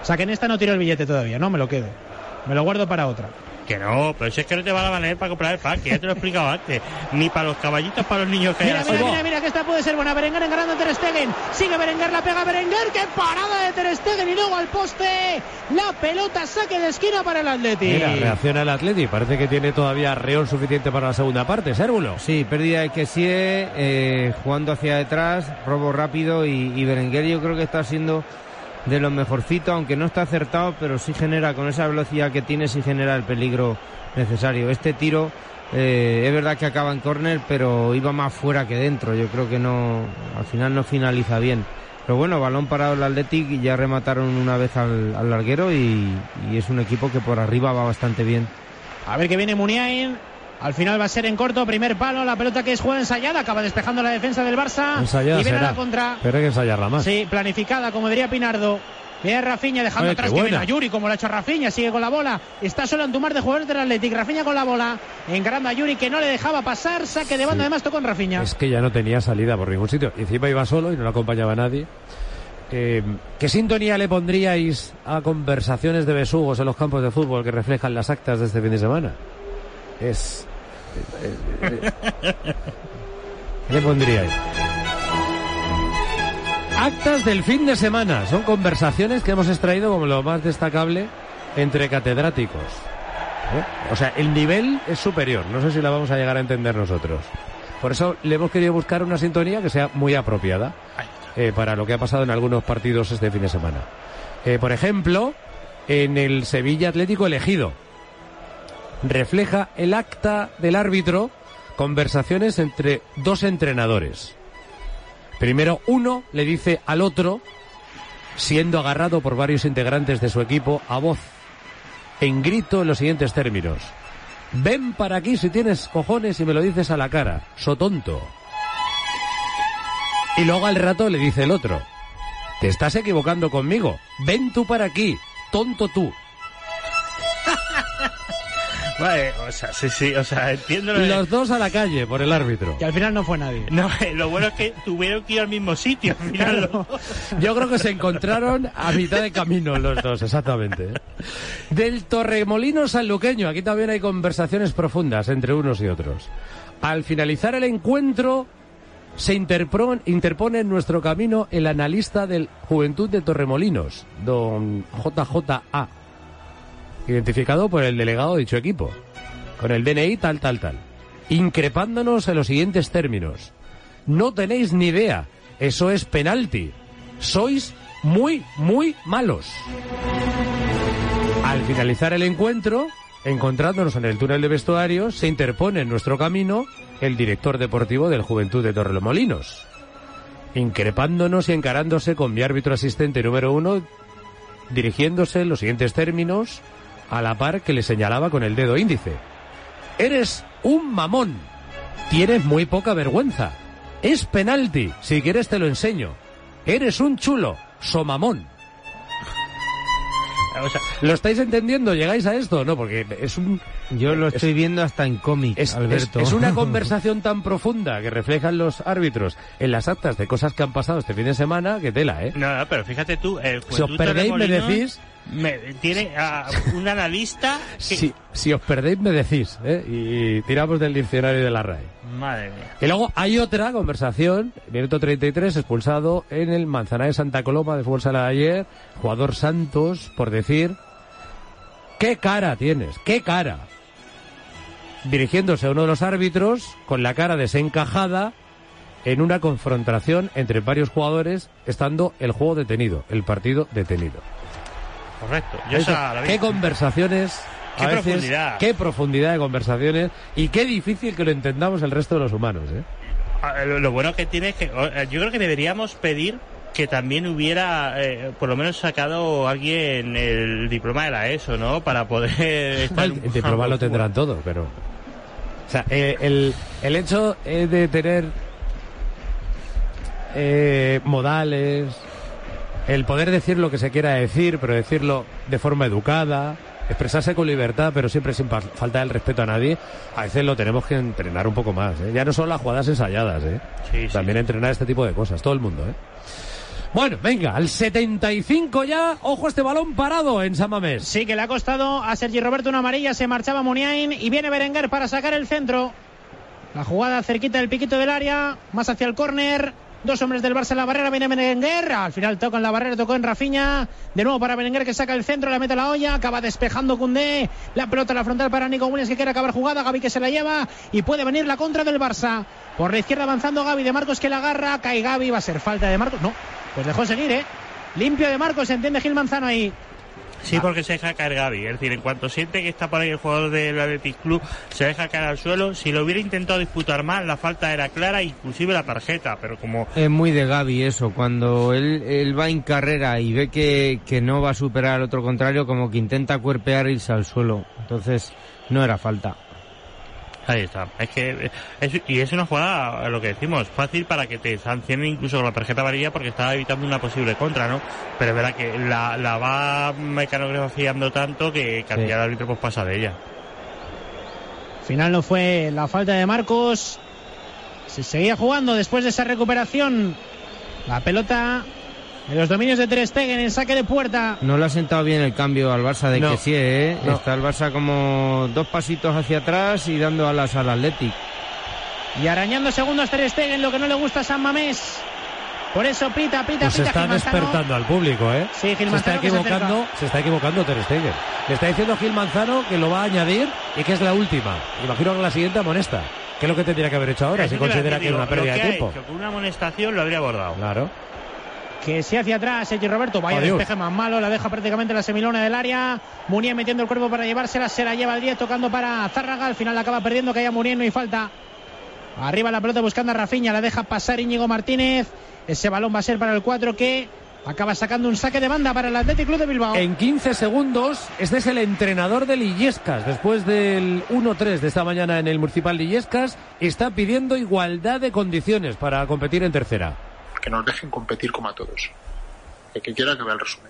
O sea que en esta no tiro el billete todavía, no me lo quedo. Me lo guardo para otra. Que no, pero si es que no te van a valer para comprar el pack, que ya te lo he explicado antes. Ni para los caballitos, para los niños que hay Mira, la mira, selva. mira, mira, que esta puede ser buena. Berenguer encarando a Ter Stegen. Sigue Berenguer, la pega Berenguer. ¡Qué parada de Ter Stegen! Y luego al poste. La pelota, saque de esquina para el Atleti. Mira, reacciona el Athletic. Parece que tiene todavía reón suficiente para la segunda parte. Sérvulo. Sí, pérdida de Kessie, eh, jugando hacia detrás, robo rápido y, y Berenguer yo creo que está siendo de los mejorcitos, aunque no está acertado, pero sí genera, con esa velocidad que tiene, sí genera el peligro necesario. Este tiro eh, es verdad que acaba en córner, pero iba más fuera que dentro. Yo creo que no, al final no finaliza bien. Pero bueno, balón parado el Athletic y ya remataron una vez al, al larguero y, y es un equipo que por arriba va bastante bien. A ver que viene Muniain. Al final va a ser en corto, primer palo, la pelota que es jugada ensayada, acaba despejando la defensa del Barça. Ensayada y viene a la contra. Pero hay que ensayarla más. Sí, planificada, como diría Pinardo. Viene Rafinha dejando Oye, atrás que viene a Yuri, como lo ha hecho Rafinha, sigue con la bola. Está solo en tu mar de jugadores del Athletic. Rafinha con la bola, encarando a Yuri que no le dejaba pasar. Saque de banda, además tocó en Rafinha. Es que ya no tenía salida por ningún sitio. Y Encima iba solo y no lo acompañaba nadie. Eh, ¿Qué sintonía le pondríais a conversaciones de besugos en los campos de fútbol que reflejan las actas de este fin de semana? Es. eh, eh, eh, ¿Qué le pondríais? Actas del fin de semana. Son conversaciones que hemos extraído como lo más destacable entre catedráticos. O sea, el nivel es superior. No sé si la vamos a llegar a entender nosotros. Por eso le hemos querido buscar una sintonía que sea muy apropiada para lo que ha pasado en algunos partidos este fin de semana. Por ejemplo, en el Sevilla Atlético elegido, refleja el acta del árbitro conversaciones entre dos entrenadores. Primero uno le dice al otro, siendo agarrado por varios integrantes de su equipo, a voz, en grito en los siguientes términos. Ven para aquí si tienes cojones y me lo dices a la cara, so tonto. Y luego al rato le dice el otro, te estás equivocando conmigo, ven tú para aquí, tonto tú. Vale, o sea, sí, sí, o sea, entiendo lo de- Los dos a la calle por el árbitro. Y al final no fue nadie. No, lo bueno es que tuvieron que ir al mismo sitio. Al final, Yo creo que se encontraron a mitad de camino los dos, exactamente. Del Torremolinos al Luqueño, aquí también hay conversaciones profundas entre unos y otros. Al finalizar el encuentro, se interpro- interpone en nuestro camino el analista del Juventud de Torremolinos, don JJA, identificado por el delegado de dicho equipo, con el DNI tal, tal, tal, increpándonos en los siguientes términos. No tenéis ni idea, eso es penalti. Sois muy, muy malos. Al finalizar el encuentro, encontrándonos en el túnel de vestuarios, se interpone en nuestro camino el director deportivo del Juventud de Torremolinos, increpándonos y encarándose con mi árbitro asistente número uno, dirigiéndose en los siguientes términos a la par que le señalaba con el dedo índice. Eres un mamón. Tienes muy poca vergüenza. Es penalti. Si quieres te lo enseño. Eres un chulo. Somamón. [laughs] O sea, ¿Lo estáis entendiendo? ¿Llegáis a esto? No, porque es un... Yo lo es- estoy viendo hasta en cómic, es, Alberto. es- es una [laughs] conversación tan profunda que reflejan los árbitros en las actas de cosas que han pasado este fin de semana que tela, ¿eh? No, no, pero fíjate tú, el Si os perdéis, me decís. Me- tiene a un analista que... Si, si os perdéis, me decís, ¿eh? Y tiramos del diccionario de la RAE. Madre mía. Y luego hay otra conversación, minuto 33, expulsado en el Manzanares Santa Coloma de fútbol sala de ayer, jugador Santos, por decir, ¿qué cara tienes? ¿Qué cara? Dirigiéndose a uno de los árbitros con la cara desencajada en una confrontación entre varios jugadores, estando el juego detenido, el partido detenido. Correcto. Yo esa la vi. ¿Qué conversaciones? a Qué veces, profundidad. Qué profundidad de conversaciones y qué difícil que lo entendamos el resto de los humanos, ¿eh? Ah, Lo, lo bueno que tiene es que eh, yo creo que deberíamos pedir que también hubiera eh, por lo menos sacado alguien el diploma de la ESO, ¿no? Para poder [laughs] estar El, el diploma lo tendrán todo, pero... O sea, eh, el, el hecho eh, de tener eh, modales, el poder decir lo que se quiera decir, pero decirlo de forma educada, expresarse con libertad, pero siempre sin falta el respeto a nadie, a veces lo tenemos que entrenar un poco más. ¿eh? Ya no son las jugadas ensayadas, ¿eh? Sí, sí. también entrenar este tipo de cosas, todo el mundo. ¿eh? Bueno, venga, al 75 ya, ojo este balón parado en San Mamés. Sí, que le ha costado a Sergi Roberto una amarilla, se marchaba Muniain y viene Berenguer para sacar el centro. La jugada cerquita del piquito del área, más hacia el córner. Dos hombres del Barça en la barrera, viene Berenguer. Al final toca en la barrera, tocó en Rafiña. De nuevo para Berenguer que saca el centro, la mete a la olla, acaba despejando Cundé. La pelota a la frontal para Nico Williams que quiere acabar jugada. Gaby que se la lleva y puede venir la contra del Barça. Por la izquierda avanzando Gaby de Marcos que la agarra. Cae Gaby, va a ser falta de Marcos. No, pues dejó seguir, ¿eh? Limpio de Marcos, entiende Gil Manzano ahí. Sí, porque se deja caer Gaby. Es decir, en cuanto siente que está por ahí el jugador del Athletic Club, se deja caer al suelo. Si lo hubiera intentado disputar más, la falta era clara, inclusive la tarjeta. Pero como Es muy de Gaby eso, cuando él, él va en carrera y ve que, que no va a superar al otro contrario, como que intenta cuerpear e irse al suelo. Entonces, no era falta. Ahí está. Es que es, y es una jugada, lo que decimos, fácil para que te sancionen incluso con la tarjeta amarilla porque estaba evitando una posible contra, ¿no? Pero es verdad que la, la va mecanografiando tanto que, al Sí. el árbitro pues pasa de ella. Final no fue la falta de Marcos. Se seguía jugando después de esa recuperación. La pelota en los dominios de Ter Stegen en saque de puerta. No le ha sentado bien el cambio al Barça de No. que sí, ¿eh? No. Está el Barça como dos pasitos hacia atrás y dando alas al Athletic. Y arañando segundos Ter Stegen, lo que no le gusta a San Mamés. Por eso pita, pita, Pues se pita está Gil Manzano. despertando al público, ¿eh? Sí, Gil se está Manzano que se equivocando, se, está equivocando Ter Stegen. Le está diciendo Gil Manzano que lo va a añadir y que es la última. Imagino que la siguiente amonesta. ¿Qué es lo que tendría que haber hecho ahora si considera que es digo, una pérdida de que tiempo? con una amonestación lo habría abordado. Claro. Que se hacia atrás Sergi Roberto. Vaya Adiós. despeje más malo. La deja prácticamente en la semilona del área. Munier metiendo el cuerpo para llevársela. Se la lleva el 10 tocando para Zárraga. Al final la acaba perdiendo. Que haya Munier. No hay falta. Arriba la pelota buscando a Rafiña. La deja pasar Íñigo Martínez. Ese balón va a ser para el 4 que acaba sacando un saque de banda para el Athletic Club de Bilbao. En 15 segundos, este es el entrenador del Illescas. Después del 1-3 de esta mañana en el Municipal de Illescas, está pidiendo igualdad de condiciones para competir en tercera. Que nos dejen competir como a todos. El que quiera que vea el resumen.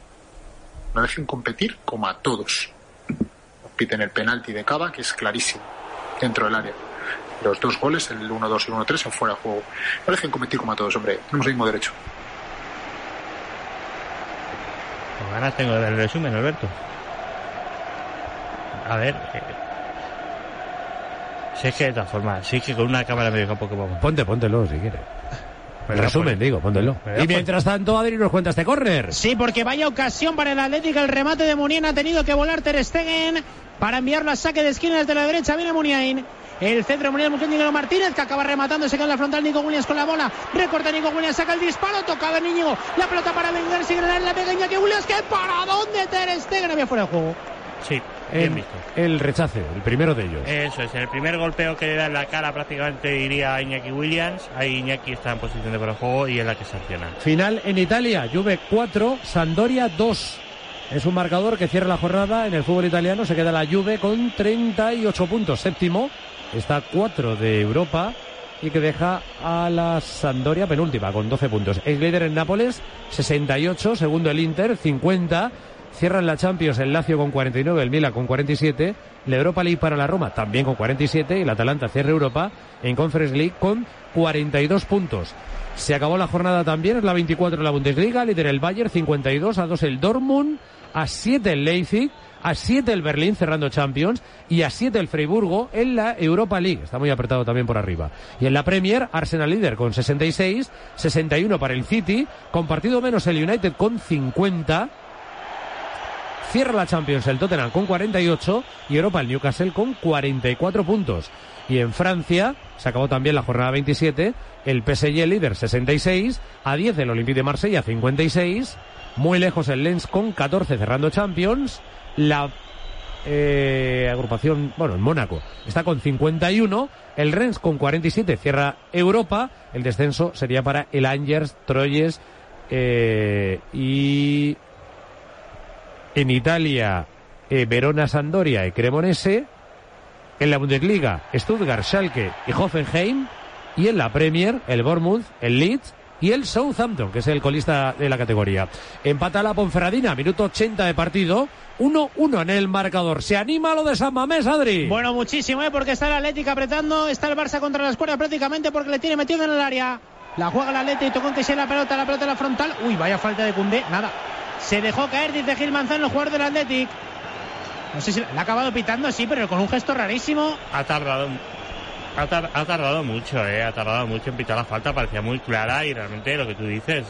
Nos dejen competir como a todos. Nos piten el penalti de Cava, que es clarísimo, dentro del área. Los dos goles, el 1-2 y el 1-3, son fuera de juego. Nos dejen competir como a todos, hombre. Tenemos el mismo derecho. Con ganas tengo de ver el resumen, Alberto. A ver. eh, Si es que de todas formas, si es que con una cámara medio campo que vamos. Ponte, póntelo si quieres. Resumen, poner. digo, a Y mientras tanto, Adri nos cuenta este córner. Sí, porque vaya ocasión para el Atlético. El remate de Muniain ha tenido que volar Ter Stegen para enviarlo a saque de esquina desde la derecha. Viene Muniain. El centro a Íñigo Martínez que acaba rematando. Se queda en la frontal Nico Williams con la bola. Recorta Nico Williams, saca el disparo. Tocaba Íñigo. La pelota para Wenger. Sigue en la pequeña que Williams. Que para dónde Ter Stegen había fuera de juego. Sí, en el rechace, el primero de ellos. Eso es, el primer golpeo que le da en la cara prácticamente diría a Iñaki Williams. Ahí Iñaki está en posición de fuera de juego y es la que sanciona. Final en Italia, Juve 4, Sandoria 2. Es un marcador que cierra la jornada en el fútbol italiano. Se queda la Juve con 38 puntos, séptimo. Está 4 de Europa y que deja a la Sandoria penúltima con 12 puntos. Es líder en Nápoles, 68. Segundo el Inter, 50. Cierran la Champions el Lazio con 49, el Milan con 47. La Europa League para la Roma también con 47 y el Atalanta cierra Europa en Conference League con 42 puntos. Se acabó la jornada también, es la 24 de la Bundesliga, líder el Bayern, 52 a 2 el Dortmund, a 7 el Leipzig, a 7 el Berlín cerrando Champions y a 7 el Freiburgo en la Europa League. Está muy apretado también por arriba. Y en la Premier, Arsenal líder con 66, 61 para el City, compartido menos el United con 50. Cierra la Champions el Tottenham con 48 y Europa el Newcastle con 44 puntos. Y en Francia se acabó también la jornada 27, el PSG líder 66, a 10 el Olympique de Marsella 56, muy lejos el Lens con 14 cerrando Champions, la eh, agrupación, bueno, en Mónaco está con 51, el Rennes con 47 cierra Europa, el descenso sería para el Angers, Troyes eh, y en Italia eh, Verona, Sandoria y Cremonese, en la Bundesliga Stuttgart, Schalke y Hoffenheim y en la Premier el Bournemouth, el Leeds y el Southampton, que es el colista de la categoría. Empata la Ponferradina, minuto 80 de partido. 1-1 en el marcador. Se anima lo de San Mamés, Adri. Bueno, muchísimo, ¿eh? porque está el Atlético apretando, está el Barça contra las cuerdas prácticamente porque le tiene metido en el área. La juega el Atlético tocó que sea la pelota, la pelota en la frontal. Uy, vaya falta de Cundé, nada. Se dejó caer, dice Gil Manzano, el jugador del Atlético. No sé si la ha acabado pitando, sí, pero con un gesto rarísimo. Ha tardado, ha, tar- ha tardado mucho, eh, ha tardado mucho en pitar la falta, parecía muy clara y realmente lo que tú dices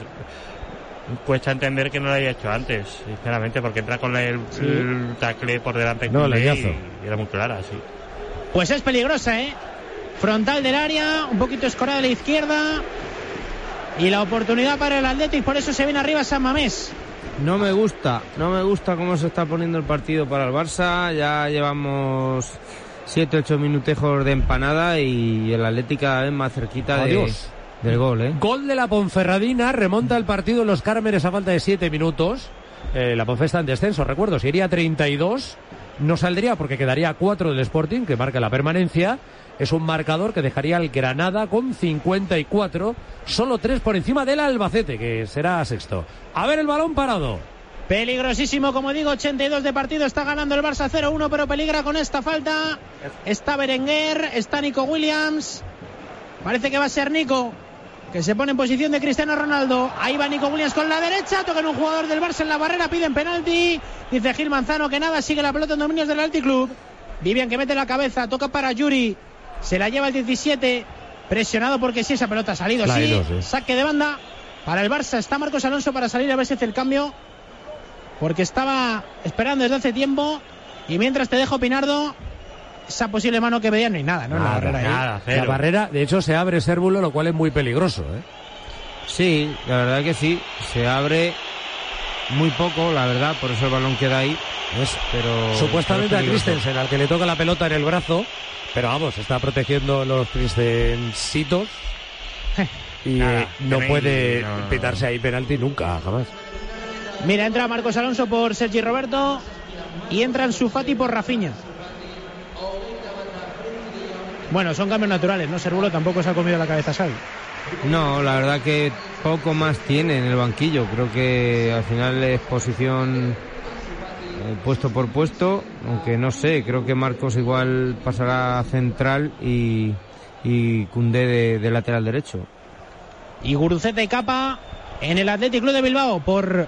cuesta entender que no lo haya hecho antes, sinceramente, porque entra con el, Sí. el tacle por delante No, y, y era muy clara, sí. Pues es peligrosa, ¿eh? Frontal del área, un poquito escorada a la izquierda. Y la oportunidad para el Atlético, por eso se viene arriba San Mamés. No me gusta, no me gusta cómo se está poniendo el partido para el Barça. Ya llevamos 7, 8 minutejos de empanada y el Atlético cada vez más cerquita de, del gol, ¿eh? Gol de la Ponferradina, remonta el partido en los Cármenes a falta de 7 minutos. Eh, la Ponfe está en descenso, recuerdo, si iría 32, no saldría porque quedaría a 4 del Sporting, que marca la permanencia. Es un marcador que dejaría al Granada con 54, solo 3 por encima del Albacete, que será sexto. A ver el balón parado. Peligrosísimo, como digo, 82 de partido, está ganando el Barça 0-1, pero peligra con esta falta. Está Berenguer, está Nico Williams. Parece que va a ser Nico, que se pone en posición de Cristiano Ronaldo. Ahí va Nico Williams con la derecha, toca en un jugador del Barça en la barrera, piden penalti. Dice Gil Manzano que nada, sigue la pelota en dominios del Alti Club. Vivian que mete la cabeza, toca para Yuri. Se la lleva el 17, presionado porque sí, esa pelota ha salido, La sí. ido, sí. Saque de banda para el Barça. Está Marcos Alonso para salir a ver si hace el cambio porque estaba esperando desde hace tiempo. Y mientras te dejo, Pinardo, esa posible mano que veía no hay nada, la. Nada, barrera, de hecho, se abre Sérvulo, lo cual es muy peligroso. ¿eh? Sí, la verdad que sí. Se abre muy poco, la verdad, por eso el balón queda ahí. Es Pero Supuestamente a. Christensen, al que le toca la pelota en el brazo, pero vamos, está protegiendo los Christensitos y Nada, no penalti, puede no, no, no. pitarse ahí penalti nunca, jamás. Mira, entra Marcos Alonso por Sergi Roberto y entra Ansu Fati por Rafinha. Bueno, son cambios naturales, ¿no? Servulo tampoco se ha comido la cabeza Xavi. No, la verdad que poco más tiene en el banquillo. Creo que al final es posición eh, puesto por puesto, aunque no sé, creo que Marcos igual pasará a central y, y Cundé de, lateral derecho. Y Guruceta y Capa en el Athletic Club de Bilbao por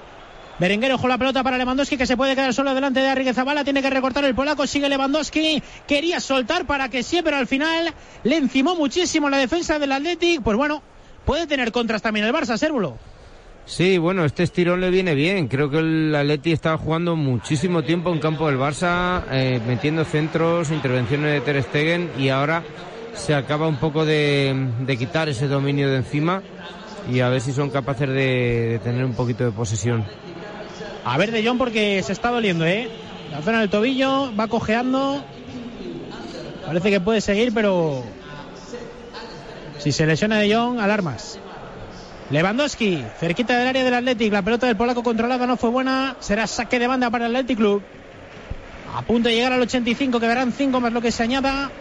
Berenguer con la pelota para Lewandowski que se puede quedar solo delante de Arrigue Zabala. Tiene que recortar el polaco. Sigue Lewandowski. Quería soltar para que sí, pero al final le encimó muchísimo la defensa del Athletic. Pues bueno, puede tener contras también el Barça, Sérvulo. Sí, bueno, este estirón le viene bien. Creo que el Atleti estaba jugando muchísimo tiempo en campo del Barça, eh, metiendo centros, intervenciones de Ter Stegen y ahora se acaba un poco de, quitar ese dominio de encima y a ver si son capaces de tener un poquito de posesión. A ver, De Jong, porque se está doliendo, ¿eh? La zona del tobillo, va cojeando. Parece que puede seguir, pero si se lesiona de Jong, alarmas. Lewandowski, cerquita del área del Athletic, la pelota del polaco controlada no fue buena, será saque de banda para el Athletic Club. A punto de llegar al 85, quedarán 5 más lo que se añada.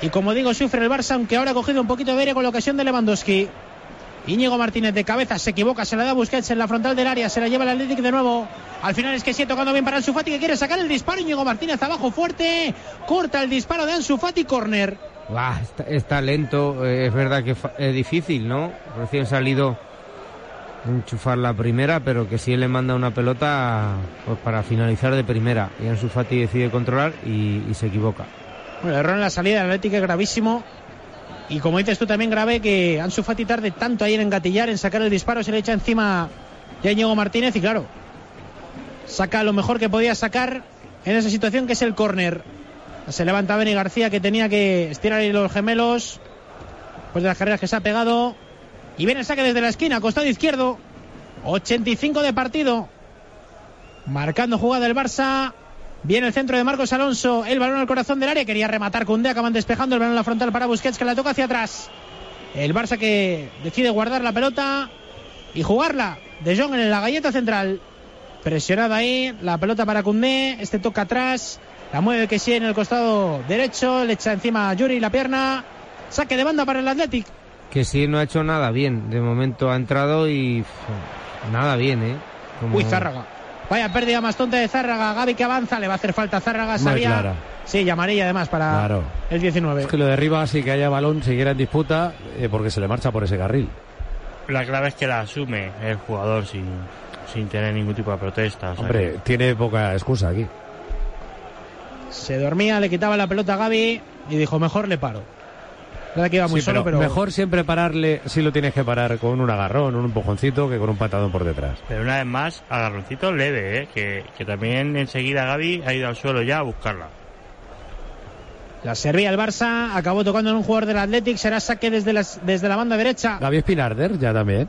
Y como digo, sufre el Barça, aunque ahora ha cogido un poquito de aire con la ocasión de Lewandowski. Íñigo Martínez de cabeza se equivoca, se la da a Busquets en la frontal del área, se la lleva el Athletic de nuevo. Al final es que sigue tocando bien para Ansu Fati que quiere sacar el disparo. Íñigo Martínez abajo fuerte, corta el disparo de Ansu Fati, corner. Está, está lento, eh, es verdad que es difícil, ¿no? Recién salido enchufar la primera, pero que si él le manda una pelota pues para finalizar de primera. Y Ansu Fati decide controlar y, y se equivoca. Bueno, error en la salida del Atlético es gravísimo. Y como dices tú también grave que Ansu Fati tarde tanto ahí en engatillar, en sacar el disparo, se le echa encima ya Íñigo Martínez y claro, saca lo mejor que podía sacar en esa situación que es el córner. Se levanta Beni García que tenía que estirar ahí los gemelos después de las carreras que se ha pegado. Y viene el saque desde la esquina, costado izquierdo. 85 de partido. Marcando jugada el Barça. Viene el centro de Marcos Alonso, el balón al corazón del área, quería rematar Cundé, acaban despejando el balón en la frontal para Busquets que la toca hacia atrás. El Barça que decide guardar la pelota y jugarla. De Jong en la galleta central. Presionada ahí, la pelota para Cundé, este toca atrás, la mueve que sí en el costado derecho, le echa encima a Yuri la pierna. Saque de banda para el Athletic. Que sí no ha hecho nada bien. De momento ha entrado y nada bien, ¿eh? Como- Uy, Zárraga. Vaya pérdida más tonta de Zárraga. Gaby que avanza, le va a hacer falta a Zárraga. Muy Sabía. clara. Sí, y amarilla además para Claro. el 19. Es que lo derriba así que haya balón, siguiera en disputa, eh, porque se le marcha por ese carril. La clave es que la asume el jugador sin, sin tener ningún tipo de protesta. o sea Hombre, que- tiene poca excusa aquí. Se dormía, le quitaba la pelota a Gaby y dijo, mejor le paro. Verdad que iba muy Sí, solo, pero, mejor siempre pararle, si lo tienes que parar con un agarrón, un empujoncito, que con un patadón por detrás. Pero una vez más, agarroncito leve, ¿eh? que, que también enseguida Gaby ha ido al suelo ya a buscarla. la servía el Barça, acabó tocando en un jugador del Athletic, será saque desde, las- desde la banda derecha. Gaby Spinarder ya también.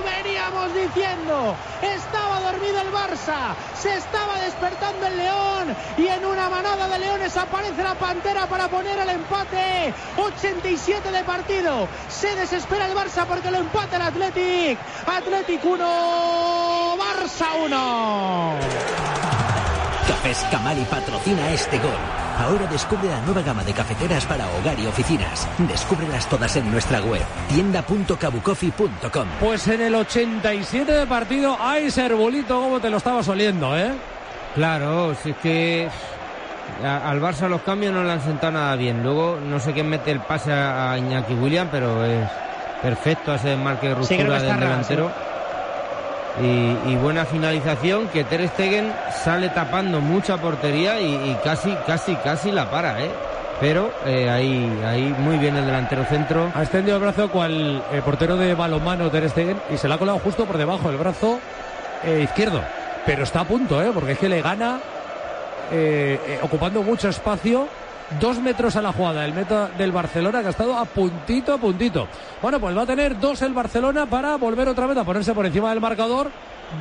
Veníamos diciendo. Estaba dormido el Barça. Se estaba despertando el León. Y en una manada de leones aparece la pantera para poner el empate. 87 de partido. Se desespera el Barça porque lo empata el Athletic. Athletic 1, Barça 1. Cafés Camali patrocina este gol. Ahora descubre la nueva gama de cafeteras para hogar y oficinas. Descúbrelas todas en nuestra web, tienda.kabucoffee.com. Pues en el 87 de partido, ay, Serbolito, cómo te lo estabas oliendo, ¿eh? Claro, si es que al Barça los cambios no le han sentado nada bien. Luego no sé quién mete el pase a, Iñaki William, pero es perfecto ese desmarque de ruptura del raro, delantero. Y, buena finalización que Ter Stegen sale tapando mucha portería y, casi, casi, casi la para, ¿eh? Pero eh, ahí, ahí muy bien el delantero centro. Ha extendido el brazo cual eh, portero de balonmano Ter Stegen y se le ha colado justo por debajo del brazo eh, izquierdo. Pero está a punto, ¿eh? Porque es que le gana ocupando mucho espacio. Dos metros a la jugada, el meta del Barcelona que ha estado a puntito, a puntito. Bueno, pues va a tener dos el Barcelona para volver otra vez a ponerse por encima del marcador.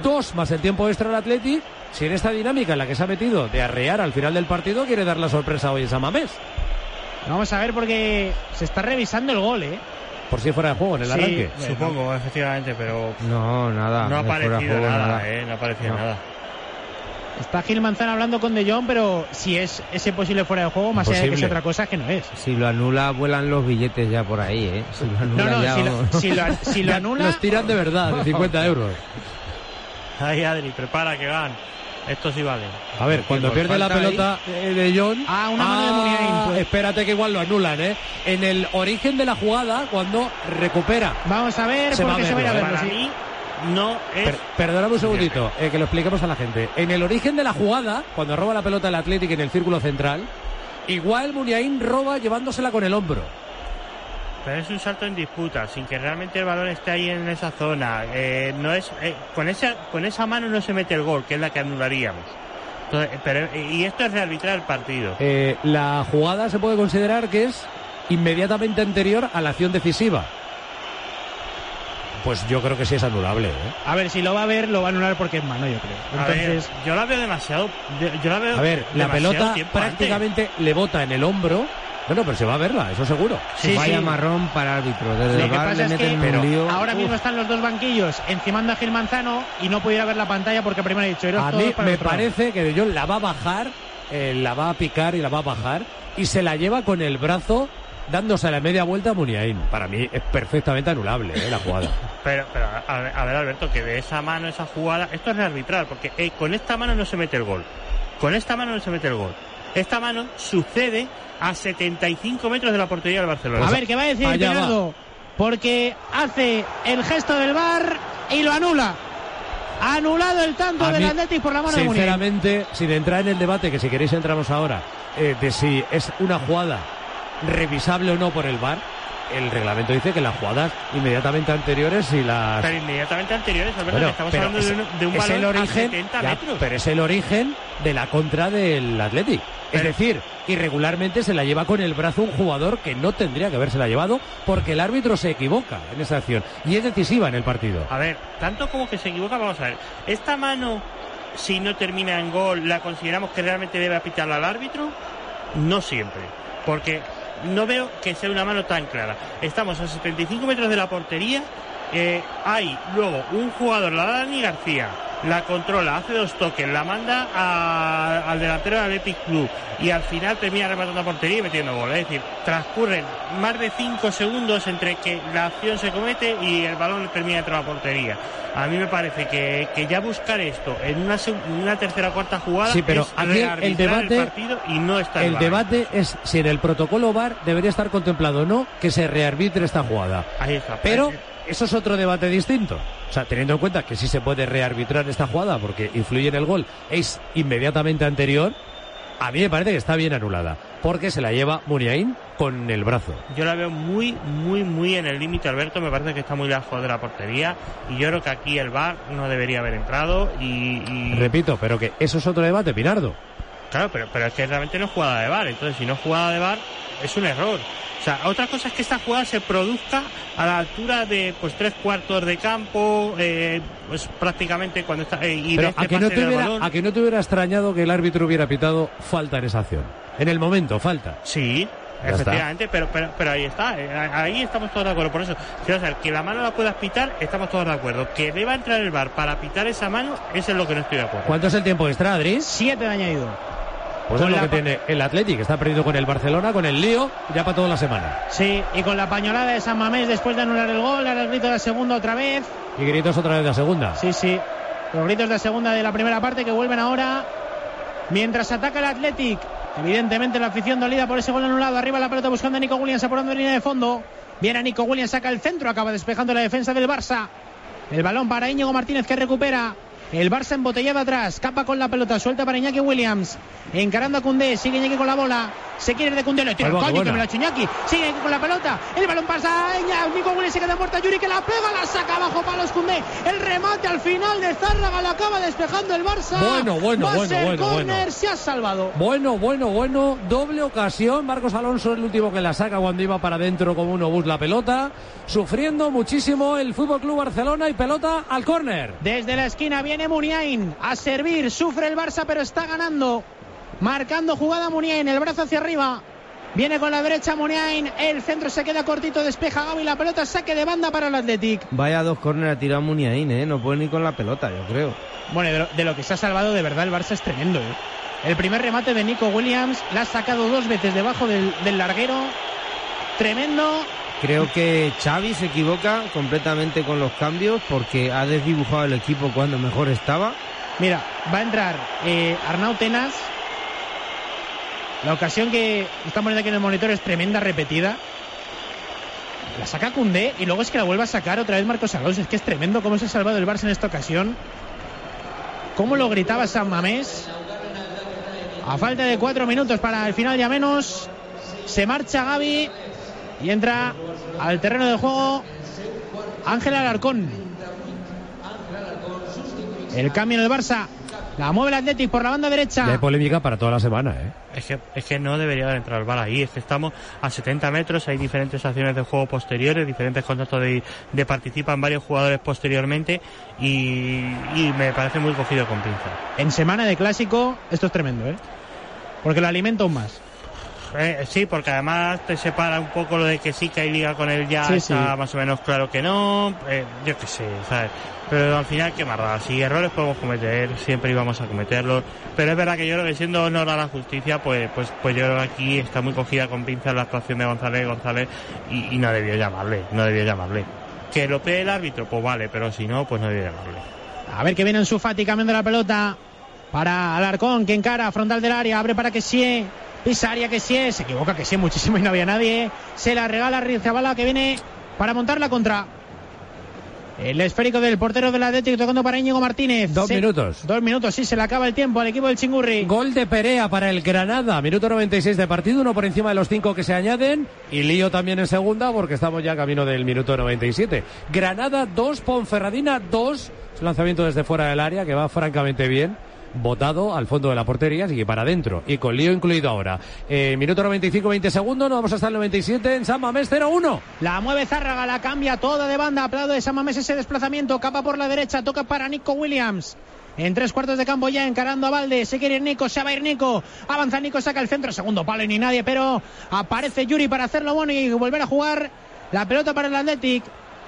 Dos más el tiempo extra al Athletic. Si en esta dinámica en la que se ha metido de arrear al final del partido quiere dar la sorpresa hoy en Samamés. Vamos a ver porque se está revisando el gol, ¿eh? Por si fuera de juego en el Sí, arranque. supongo, efectivamente, pero No, nada. no ha de fuera de parecido juego, nada, ¿eh? No ha parecido No. nada. Está Gil Manzana hablando con De Jong, pero si es ese posible fuera de juego, más allá de que es otra cosa, que no es. Si lo anula, vuelan los billetes ya por ahí, ¿eh? Si lo anula No, no, ya, si lo, si lo- si lo [laughs] Ya anula. Los tiran de verdad, de 50 [laughs] euros. Ahí, Adri, prepara que van. Esto sí vale. A ver, cuando pierde la ahí. pelota eh, de John. Ah, una mano de Muniain, pues. Espérate que igual lo anulan, ¿eh? En el origen de la jugada, cuando recupera. Vamos a ver, Se va porque a se va a a verlo, verlo, Para sí. No es. Per- perdóname un segundito, eh, que lo expliquemos a la gente. En el origen de la jugada, cuando roba la pelota el Athletic en el círculo central, igual Muniain roba llevándosela con el hombro. Pero es un salto en disputa, sin que realmente el balón esté ahí en esa zona. Eh, no es eh, con esa con esa mano no se mete el gol, que es la que anularíamos. Entonces, pero, y esto es rearbitrar el partido. Eh, la jugada se puede considerar que es inmediatamente anterior a la acción decisiva. Pues yo creo que sí es anulable. ¿eh? A ver, si lo va a ver, lo va a anular porque es mano, yo creo. Ver, Entonces, yo la veo demasiado. Yo, yo la veo A ver, la pelota antes. prácticamente le bota en el hombro. Bueno, pero se va a verla, eso seguro. Sí, Vaya sí. marrón para árbitro. Desde Lo el que bar pasa le es meten que en un lío. ahora mismo están los dos banquillos encimando a Gil Manzano y no pudiera ver la pantalla porque primero ha dicho A mí para me parece que De Jong la va a bajar, eh, la va a picar y la va a bajar y se la lleva con el brazo dándose a la media vuelta a Muniain. Para mí es perfectamente anulable eh, la jugada. [laughs] Pero, pero a, ver, a ver, Alberto, que de esa mano, esa jugada, esto es rearbitrar, porque eh, con esta mano no se mete el gol. Con esta mano no se mete el gol. Esta mano sucede a 75 metros de la portería del Barcelona. A ver, ¿qué va a decir Allá va. Bernardo? Porque hace el gesto del bar y lo anula. Anulado el tanto del Atlético por la mano de Muniain. Sinceramente, sin entrar en el debate, que si queréis entramos ahora, eh, de si es una jugada revisable o no por el VAR, el reglamento dice que las jugadas inmediatamente anteriores y las... Pero inmediatamente anteriores, Alberto, Bueno, estamos hablando de un, de un balón el origen, a 70 ya, metros. pero es el origen de la contra del Athletic. es decir, irregularmente se la lleva con el brazo un jugador que no tendría que haberse la llevado porque el árbitro se equivoca en esa acción y es decisiva en el partido. A ver, tanto como que se equivoca, vamos a ver. Esta mano, si no termina en gol, ¿la consideramos que realmente debe apitarla al árbitro? No siempre. Porque no veo que sea una mano tan clara. Estamos a 75 metros de la portería. eh, hay luego un jugador, la da Dani García, la controla, hace dos toques, la manda a- al delantero del Athletic Club y al final termina rematando portería y metiendo gol. Es decir, transcurren más de 5 segundos entre que la acción se comete y el balón termina dentro de la portería. A mí me parece que, que ya buscar esto en una, una tercera o cuarta jugada Sí, pero es aquí el debate- partido y no está El debate es si en el protocolo VAR debería estar contemplado o no que se rearbitre esta jugada. Ahí está. Pero eso es otro debate distinto. O sea, teniendo en cuenta que sí se puede rearbitrar esta jugada porque influye en el gol, es inmediatamente anterior, a mí me parece que está bien anulada. Porque se la lleva Muniain con el brazo. Yo la veo muy, muy, muy en el límite, Alberto. Me parece que está muy lejos de la portería. Y yo creo que aquí el VAR no debería haber entrado. Y, y- Repito, pero que eso es otro debate, Pinardo. Claro, pero, pero es que realmente no es jugada de VAR. Entonces, si no es jugada de VAR, es un error. O sea, otra cosa es que esta jugada se produzca a la altura de pues tres cuartos de campo, eh, pues prácticamente cuando está eh, y Pero de este a que, no te hubiera, balón. a que no te hubiera extrañado que el árbitro hubiera pitado falta en esa acción. En el momento, falta. Sí, Ya efectivamente, pero, pero, pero ahí está, eh, ahí estamos todos de acuerdo. Por eso, quiero saber que la mano la puedas pitar, estamos todos de acuerdo. Que deba entrar el bar para pitar esa mano, eso es lo que no estoy de acuerdo. ¿Cuánto es el tiempo extra, Adri? Siete de añadido. Pues Con es lo que tiene el Athletic, está perdido con el Barcelona, con el lío, ya para toda la semana. Sí, y con la pañolada de San Mamés después de anular el gol, ahora el grito de la segunda otra vez. Y gritos otra vez de la segunda. Sí, sí. Los gritos de la segunda de la primera parte que vuelven ahora. Mientras ataca el Athletic. Evidentemente la afición dolida por ese gol anulado. Arriba la pelota buscando a Nico Williams apurando en línea de fondo. Viene Nico Williams, saca el centro, acaba despejando la defensa del Barça. El balón para Íñigo Martínez que recupera. El Barça embotellado atrás, capa con la pelota, suelta para Iñaki Williams. Encarando a Cundé, sigue Iñaki con la bola. Se quiere ir de Cundé, le tira el coño que me lo ha hecho Iñaki. Sigue Iñaki con la pelota. El balón pasa a Iñaki, Nico Williams se queda muerta. Yuri que la pega, la saca abajo para los Cundé. El remate al final de Zárraga lo acaba despejando el Barça. Bueno, bueno, Va a bueno, ser bueno, córner, bueno. se ha salvado. Bueno, bueno, bueno, doble ocasión. Marcos Alonso es el último que la saca cuando iba para adentro como un obús la pelota. Sufriendo muchísimo el Fútbol Club Barcelona y pelota al córner. Desde la esquina viene Muniain a servir. Sufre el Barça, pero está ganando. Marcando jugada Muniain, el brazo hacia arriba. Viene con la derecha Muniain. El centro se queda cortito, despeja Gaby la pelota. Saque de banda para el Athletic. Vaya dos córner ha tirado Muniain, ¿eh? No puede ni con la pelota, yo creo. Bueno, de lo, de lo que se ha salvado de verdad el Barça es tremendo. ¿eh? El primer remate de Nico Williams la ha sacado dos veces debajo del, del larguero. Tremendo. Creo que Xavi se equivoca completamente con los cambios porque ha desdibujado el equipo cuando mejor estaba. Mira, va a entrar eh, Arnau Tenas. La ocasión que están poniendo aquí en el monitor es tremenda, repetida. La saca Cundé y luego es que la vuelve a sacar otra vez Marcos Alonso. Es que es tremendo cómo se ha salvado el Barça en esta ocasión. Cómo lo gritaba San Mamés. A falta de cuatro minutos para el final ya menos. Se marcha Gaby. Y entra al terreno de juego Ángel Alarcón. El cambio del Barça. La mueve el Athletic por la banda derecha. Ya hay polémica para toda la semana, ¿eh? Es que, es que no debería haber entrado el bar ahí. Es que estamos a 70 metros, hay diferentes acciones de juego posteriores, diferentes contactos de, de participan varios jugadores posteriormente y, y me parece muy cogido con pinza. En semana de clásico, esto es tremendo, ¿eh? Porque lo alimenta aún más. Eh, sí, porque además te separa un poco lo de que sí que hay liga con él ya, Sí, está sí. más o menos claro que no, eh, yo qué sé, ¿sabes? Pero al final, qué marrada, si errores podemos cometer, siempre íbamos a cometerlos, pero es verdad que yo creo que siendo honor a la justicia, pues, pues, pues yo creo que aquí está muy cogida con pinzas la actuación de González González y, y no debió llamarle, no debió llamarle. Que lo pee el árbitro, pues vale, pero si no, pues no debió llamarle. A ver que viene en su Fati cambiando la pelota para Alarcón, que encara frontal del área, abre para que sí, pisa área que sí, se equivoca que sí muchísimo y no había nadie, se la regala a Rizabala que viene para montar la contra. El esférico del portero del Atlético tocando para Íñigo Martínez. Dos Se- minutos. Dos minutos, sí, se le acaba el tiempo al equipo del Chingurri. Gol de Perea para el Granada, minuto 96 de partido, uno por encima de los cinco que se añaden y lío también en segunda porque estamos ya camino del minuto 97. Granada 2, Ponferradina 2, lanzamiento desde fuera del área que va francamente bien. Botado al fondo de la portería, así para adentro y con lío incluido ahora. Eh, minuto 95, 20 segundos, nos vamos hasta el 97 en San Mamés 0-1. La mueve Zárraga, la cambia toda de banda. Aplaude de San Mamés ese desplazamiento. Capa por la derecha, toca para Nico Williams. En tres cuartos de campo ya encarando a Valde. Se quiere ir Nico, se va a ir Nico. Avanza Nico, saca el centro. Segundo palo y ni nadie, pero aparece Yuri para hacerlo bueno y volver a jugar. La pelota para el Athletic.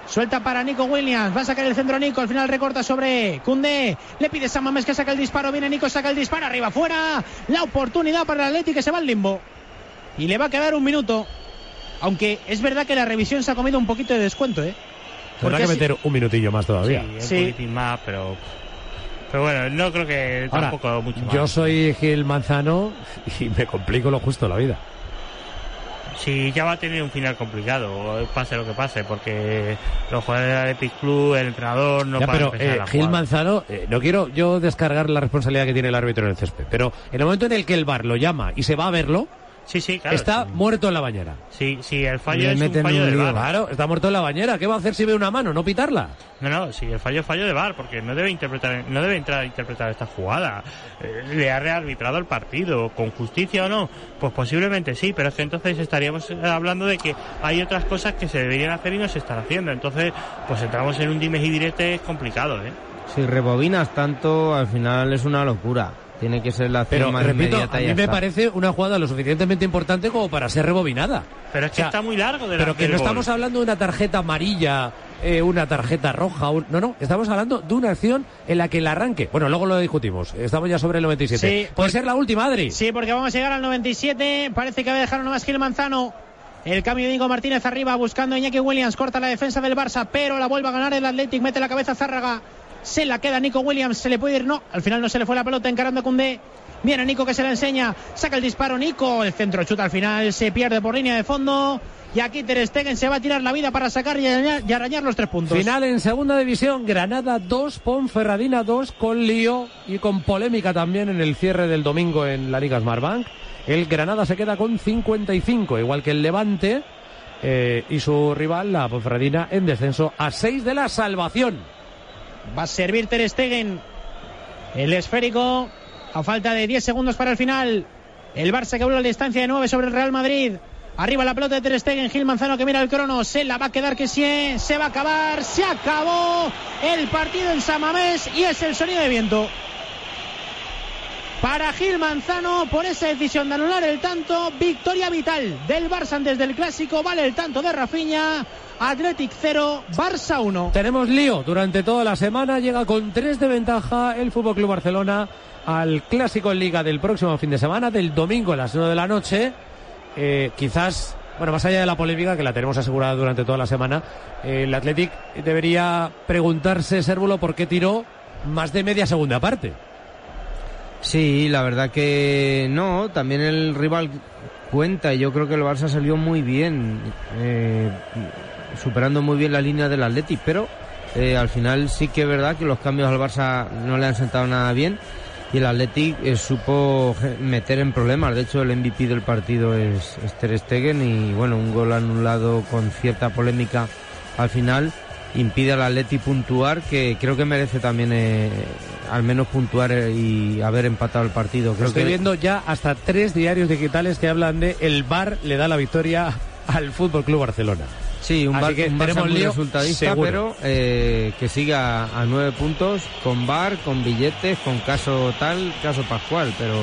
Suelta para Nico Williams. Va a sacar el centro Nico. Al final recorta sobre Cundé. Le pide San Mamés que saca el disparo. Viene Nico, saca el disparo. Arriba, fuera. La oportunidad para el Athletic que se va al limbo. Y le va a quedar un minuto. Aunque es verdad que la revisión se ha comido un poquito de descuento, ¿eh? Tendrá que meter un minutillo más todavía. Sí, Sí. más, pero... Pero bueno, no creo que Ahora, tampoco mucho más. yo soy Gil Manzano y me complico lo justo la vida. Sí, ya va a tener un final complicado, pase lo que pase, porque los jugadores del Athletic Club, el entrenador, no Ya, paran pero eh, Gil. Manzano, eh, no quiero yo descargar la responsabilidad que tiene el árbitro en el césped, pero en el momento en el que el bar lo llama y se va a verlo, Sí, sí, claro. está muerto en la bañera. Sí, sí, el fallo es un fallo un del. Claro, está muerto en la bañera. ¿Qué va a hacer si ve una mano? ¿No pitarla? No, no, sí, el fallo es fallo de VAR, porque no debe interpretar, no debe entrar a interpretar esta jugada. Eh, ¿Le ha rearbitrado el partido? ¿Con justicia o no? Pues posiblemente sí, pero es que entonces estaríamos eh, hablando de que hay otras cosas que se deberían hacer y no se están haciendo. Entonces, pues entramos en un dimes y diretes complicado, ¿eh? Si rebobinas tanto, al final es una locura. Tiene que ser la acción Pero, más repito, inmediata a mí me está. parece una jugada lo suficientemente importante como para ser rebobinada. Pero es que O sea, está muy largo de la Pero que no estamos hablando de una tarjeta amarilla, eh, una tarjeta roja, un- no, no, estamos hablando de una acción en la que el arranque, bueno, luego lo discutimos, estamos ya sobre el 97. Sí, Puede ser la última, Adri. Sí, porque vamos a llegar al 97. Parece que va a dejar uno más Gil Manzano. El cambio de Nico Martínez arriba buscando a Iñaki Williams. Corta la defensa del Barça, pero la vuelve a ganar el Athletic. Mete la cabeza a Zárraga. Se la queda Nico Williams. Se le puede ir, no. Al final no se le fue la pelota encarando a Cundé. Viene Nico que se la enseña. Saca el disparo Nico. El centro chuta al final. Se pierde por línea de fondo. Y aquí Ter Stegen se va a tirar la vida para sacar y arañar, los tres puntos. Final en segunda división, Granada 2, Ponferradina 2, con lío y con polémica también en el cierre del domingo en la Liga Smartbank. El Granada se queda con 55, igual que el Levante eh, y su rival, la Ponferradina, en descenso a 6 de la salvación. Va a servir Ter Stegen. El esférico. A falta de 10 segundos para el final. El Barça que vuelve a la distancia de 9 sobre el Real Madrid. Arriba la pelota de Ter Stegen. Gil Manzano que mira el crono. Se la va a quedar que sí. Se va a acabar. Se acabó el partido en Samamés. Y es el sonido de viento. Para Gil Manzano, por esa decisión de anular el tanto, victoria vital del Barça antes del clásico, vale el tanto de Rafinha, Athletic 0, Barça 1. Tenemos lío durante toda la semana, llega con 3 de ventaja el Fútbol Club Barcelona al clásico en Liga del próximo fin de semana, del domingo a las 9 de la noche. Eh, quizás, bueno, más allá de la polémica que la tenemos asegurada durante toda la semana, eh, el Athletic debería preguntarse, Sérvulo, por qué tiró más de media segunda parte. Sí, la verdad que no, también el rival cuenta y yo creo que el Barça salió muy bien, eh, superando muy bien la línea del Athletic, pero eh, al final sí que es verdad que los cambios al Barça no le han sentado nada bien y el Athletic eh, supo meter en problemas. De hecho, el MVP del partido es, es Ter Stegen y bueno, un gol anulado con cierta polémica al final impide al Atleti puntuar, que creo que merece también eh, al menos puntuar eh, y haber empatado el partido. Creo Estoy que viendo ya hasta tres diarios digitales que hablan de el VAR le da la victoria al Fútbol Club Barcelona. Sí, un, Así bar, que un Barça muy lío resultadista, seguro. pero eh, que siga a nueve puntos con bar, con billetes, con caso tal, caso Pascual, pero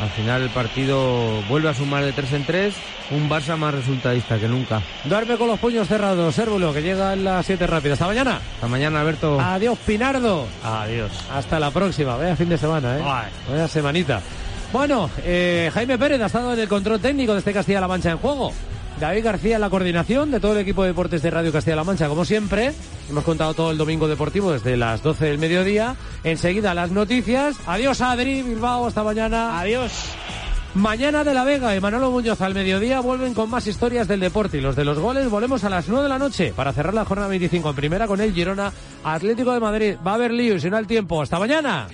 al final el partido vuelve a sumar de tres en tres, un Barça más resultadista que nunca. Duerme con los puños cerrados, Sérvulo, que llega en las 7 rápidas. Hasta mañana. Hasta mañana, Alberto. Adiós, Pinardo. Adiós. Hasta la próxima. Vaya fin de semana, ¿eh? Ay. Vaya semanita. Bueno, eh, Jaime Pérez ha estado en el control técnico de este Castilla-La Mancha en juego. David García en la coordinación de todo el equipo de deportes de Radio Castilla-La Mancha, como siempre. Hemos contado todo el domingo deportivo desde las 12 del mediodía. Enseguida las noticias. Adiós, Adri, Bilbao, hasta mañana. Adiós. Mañana de la Vega y Manolo Muñoz al mediodía vuelven con más historias del deporte y los de los goles volvemos a las 9 de la noche para cerrar la jornada 25 en primera con el Girona Atlético de Madrid. Va a haber lío y si no el tiempo. ¡Hasta mañana!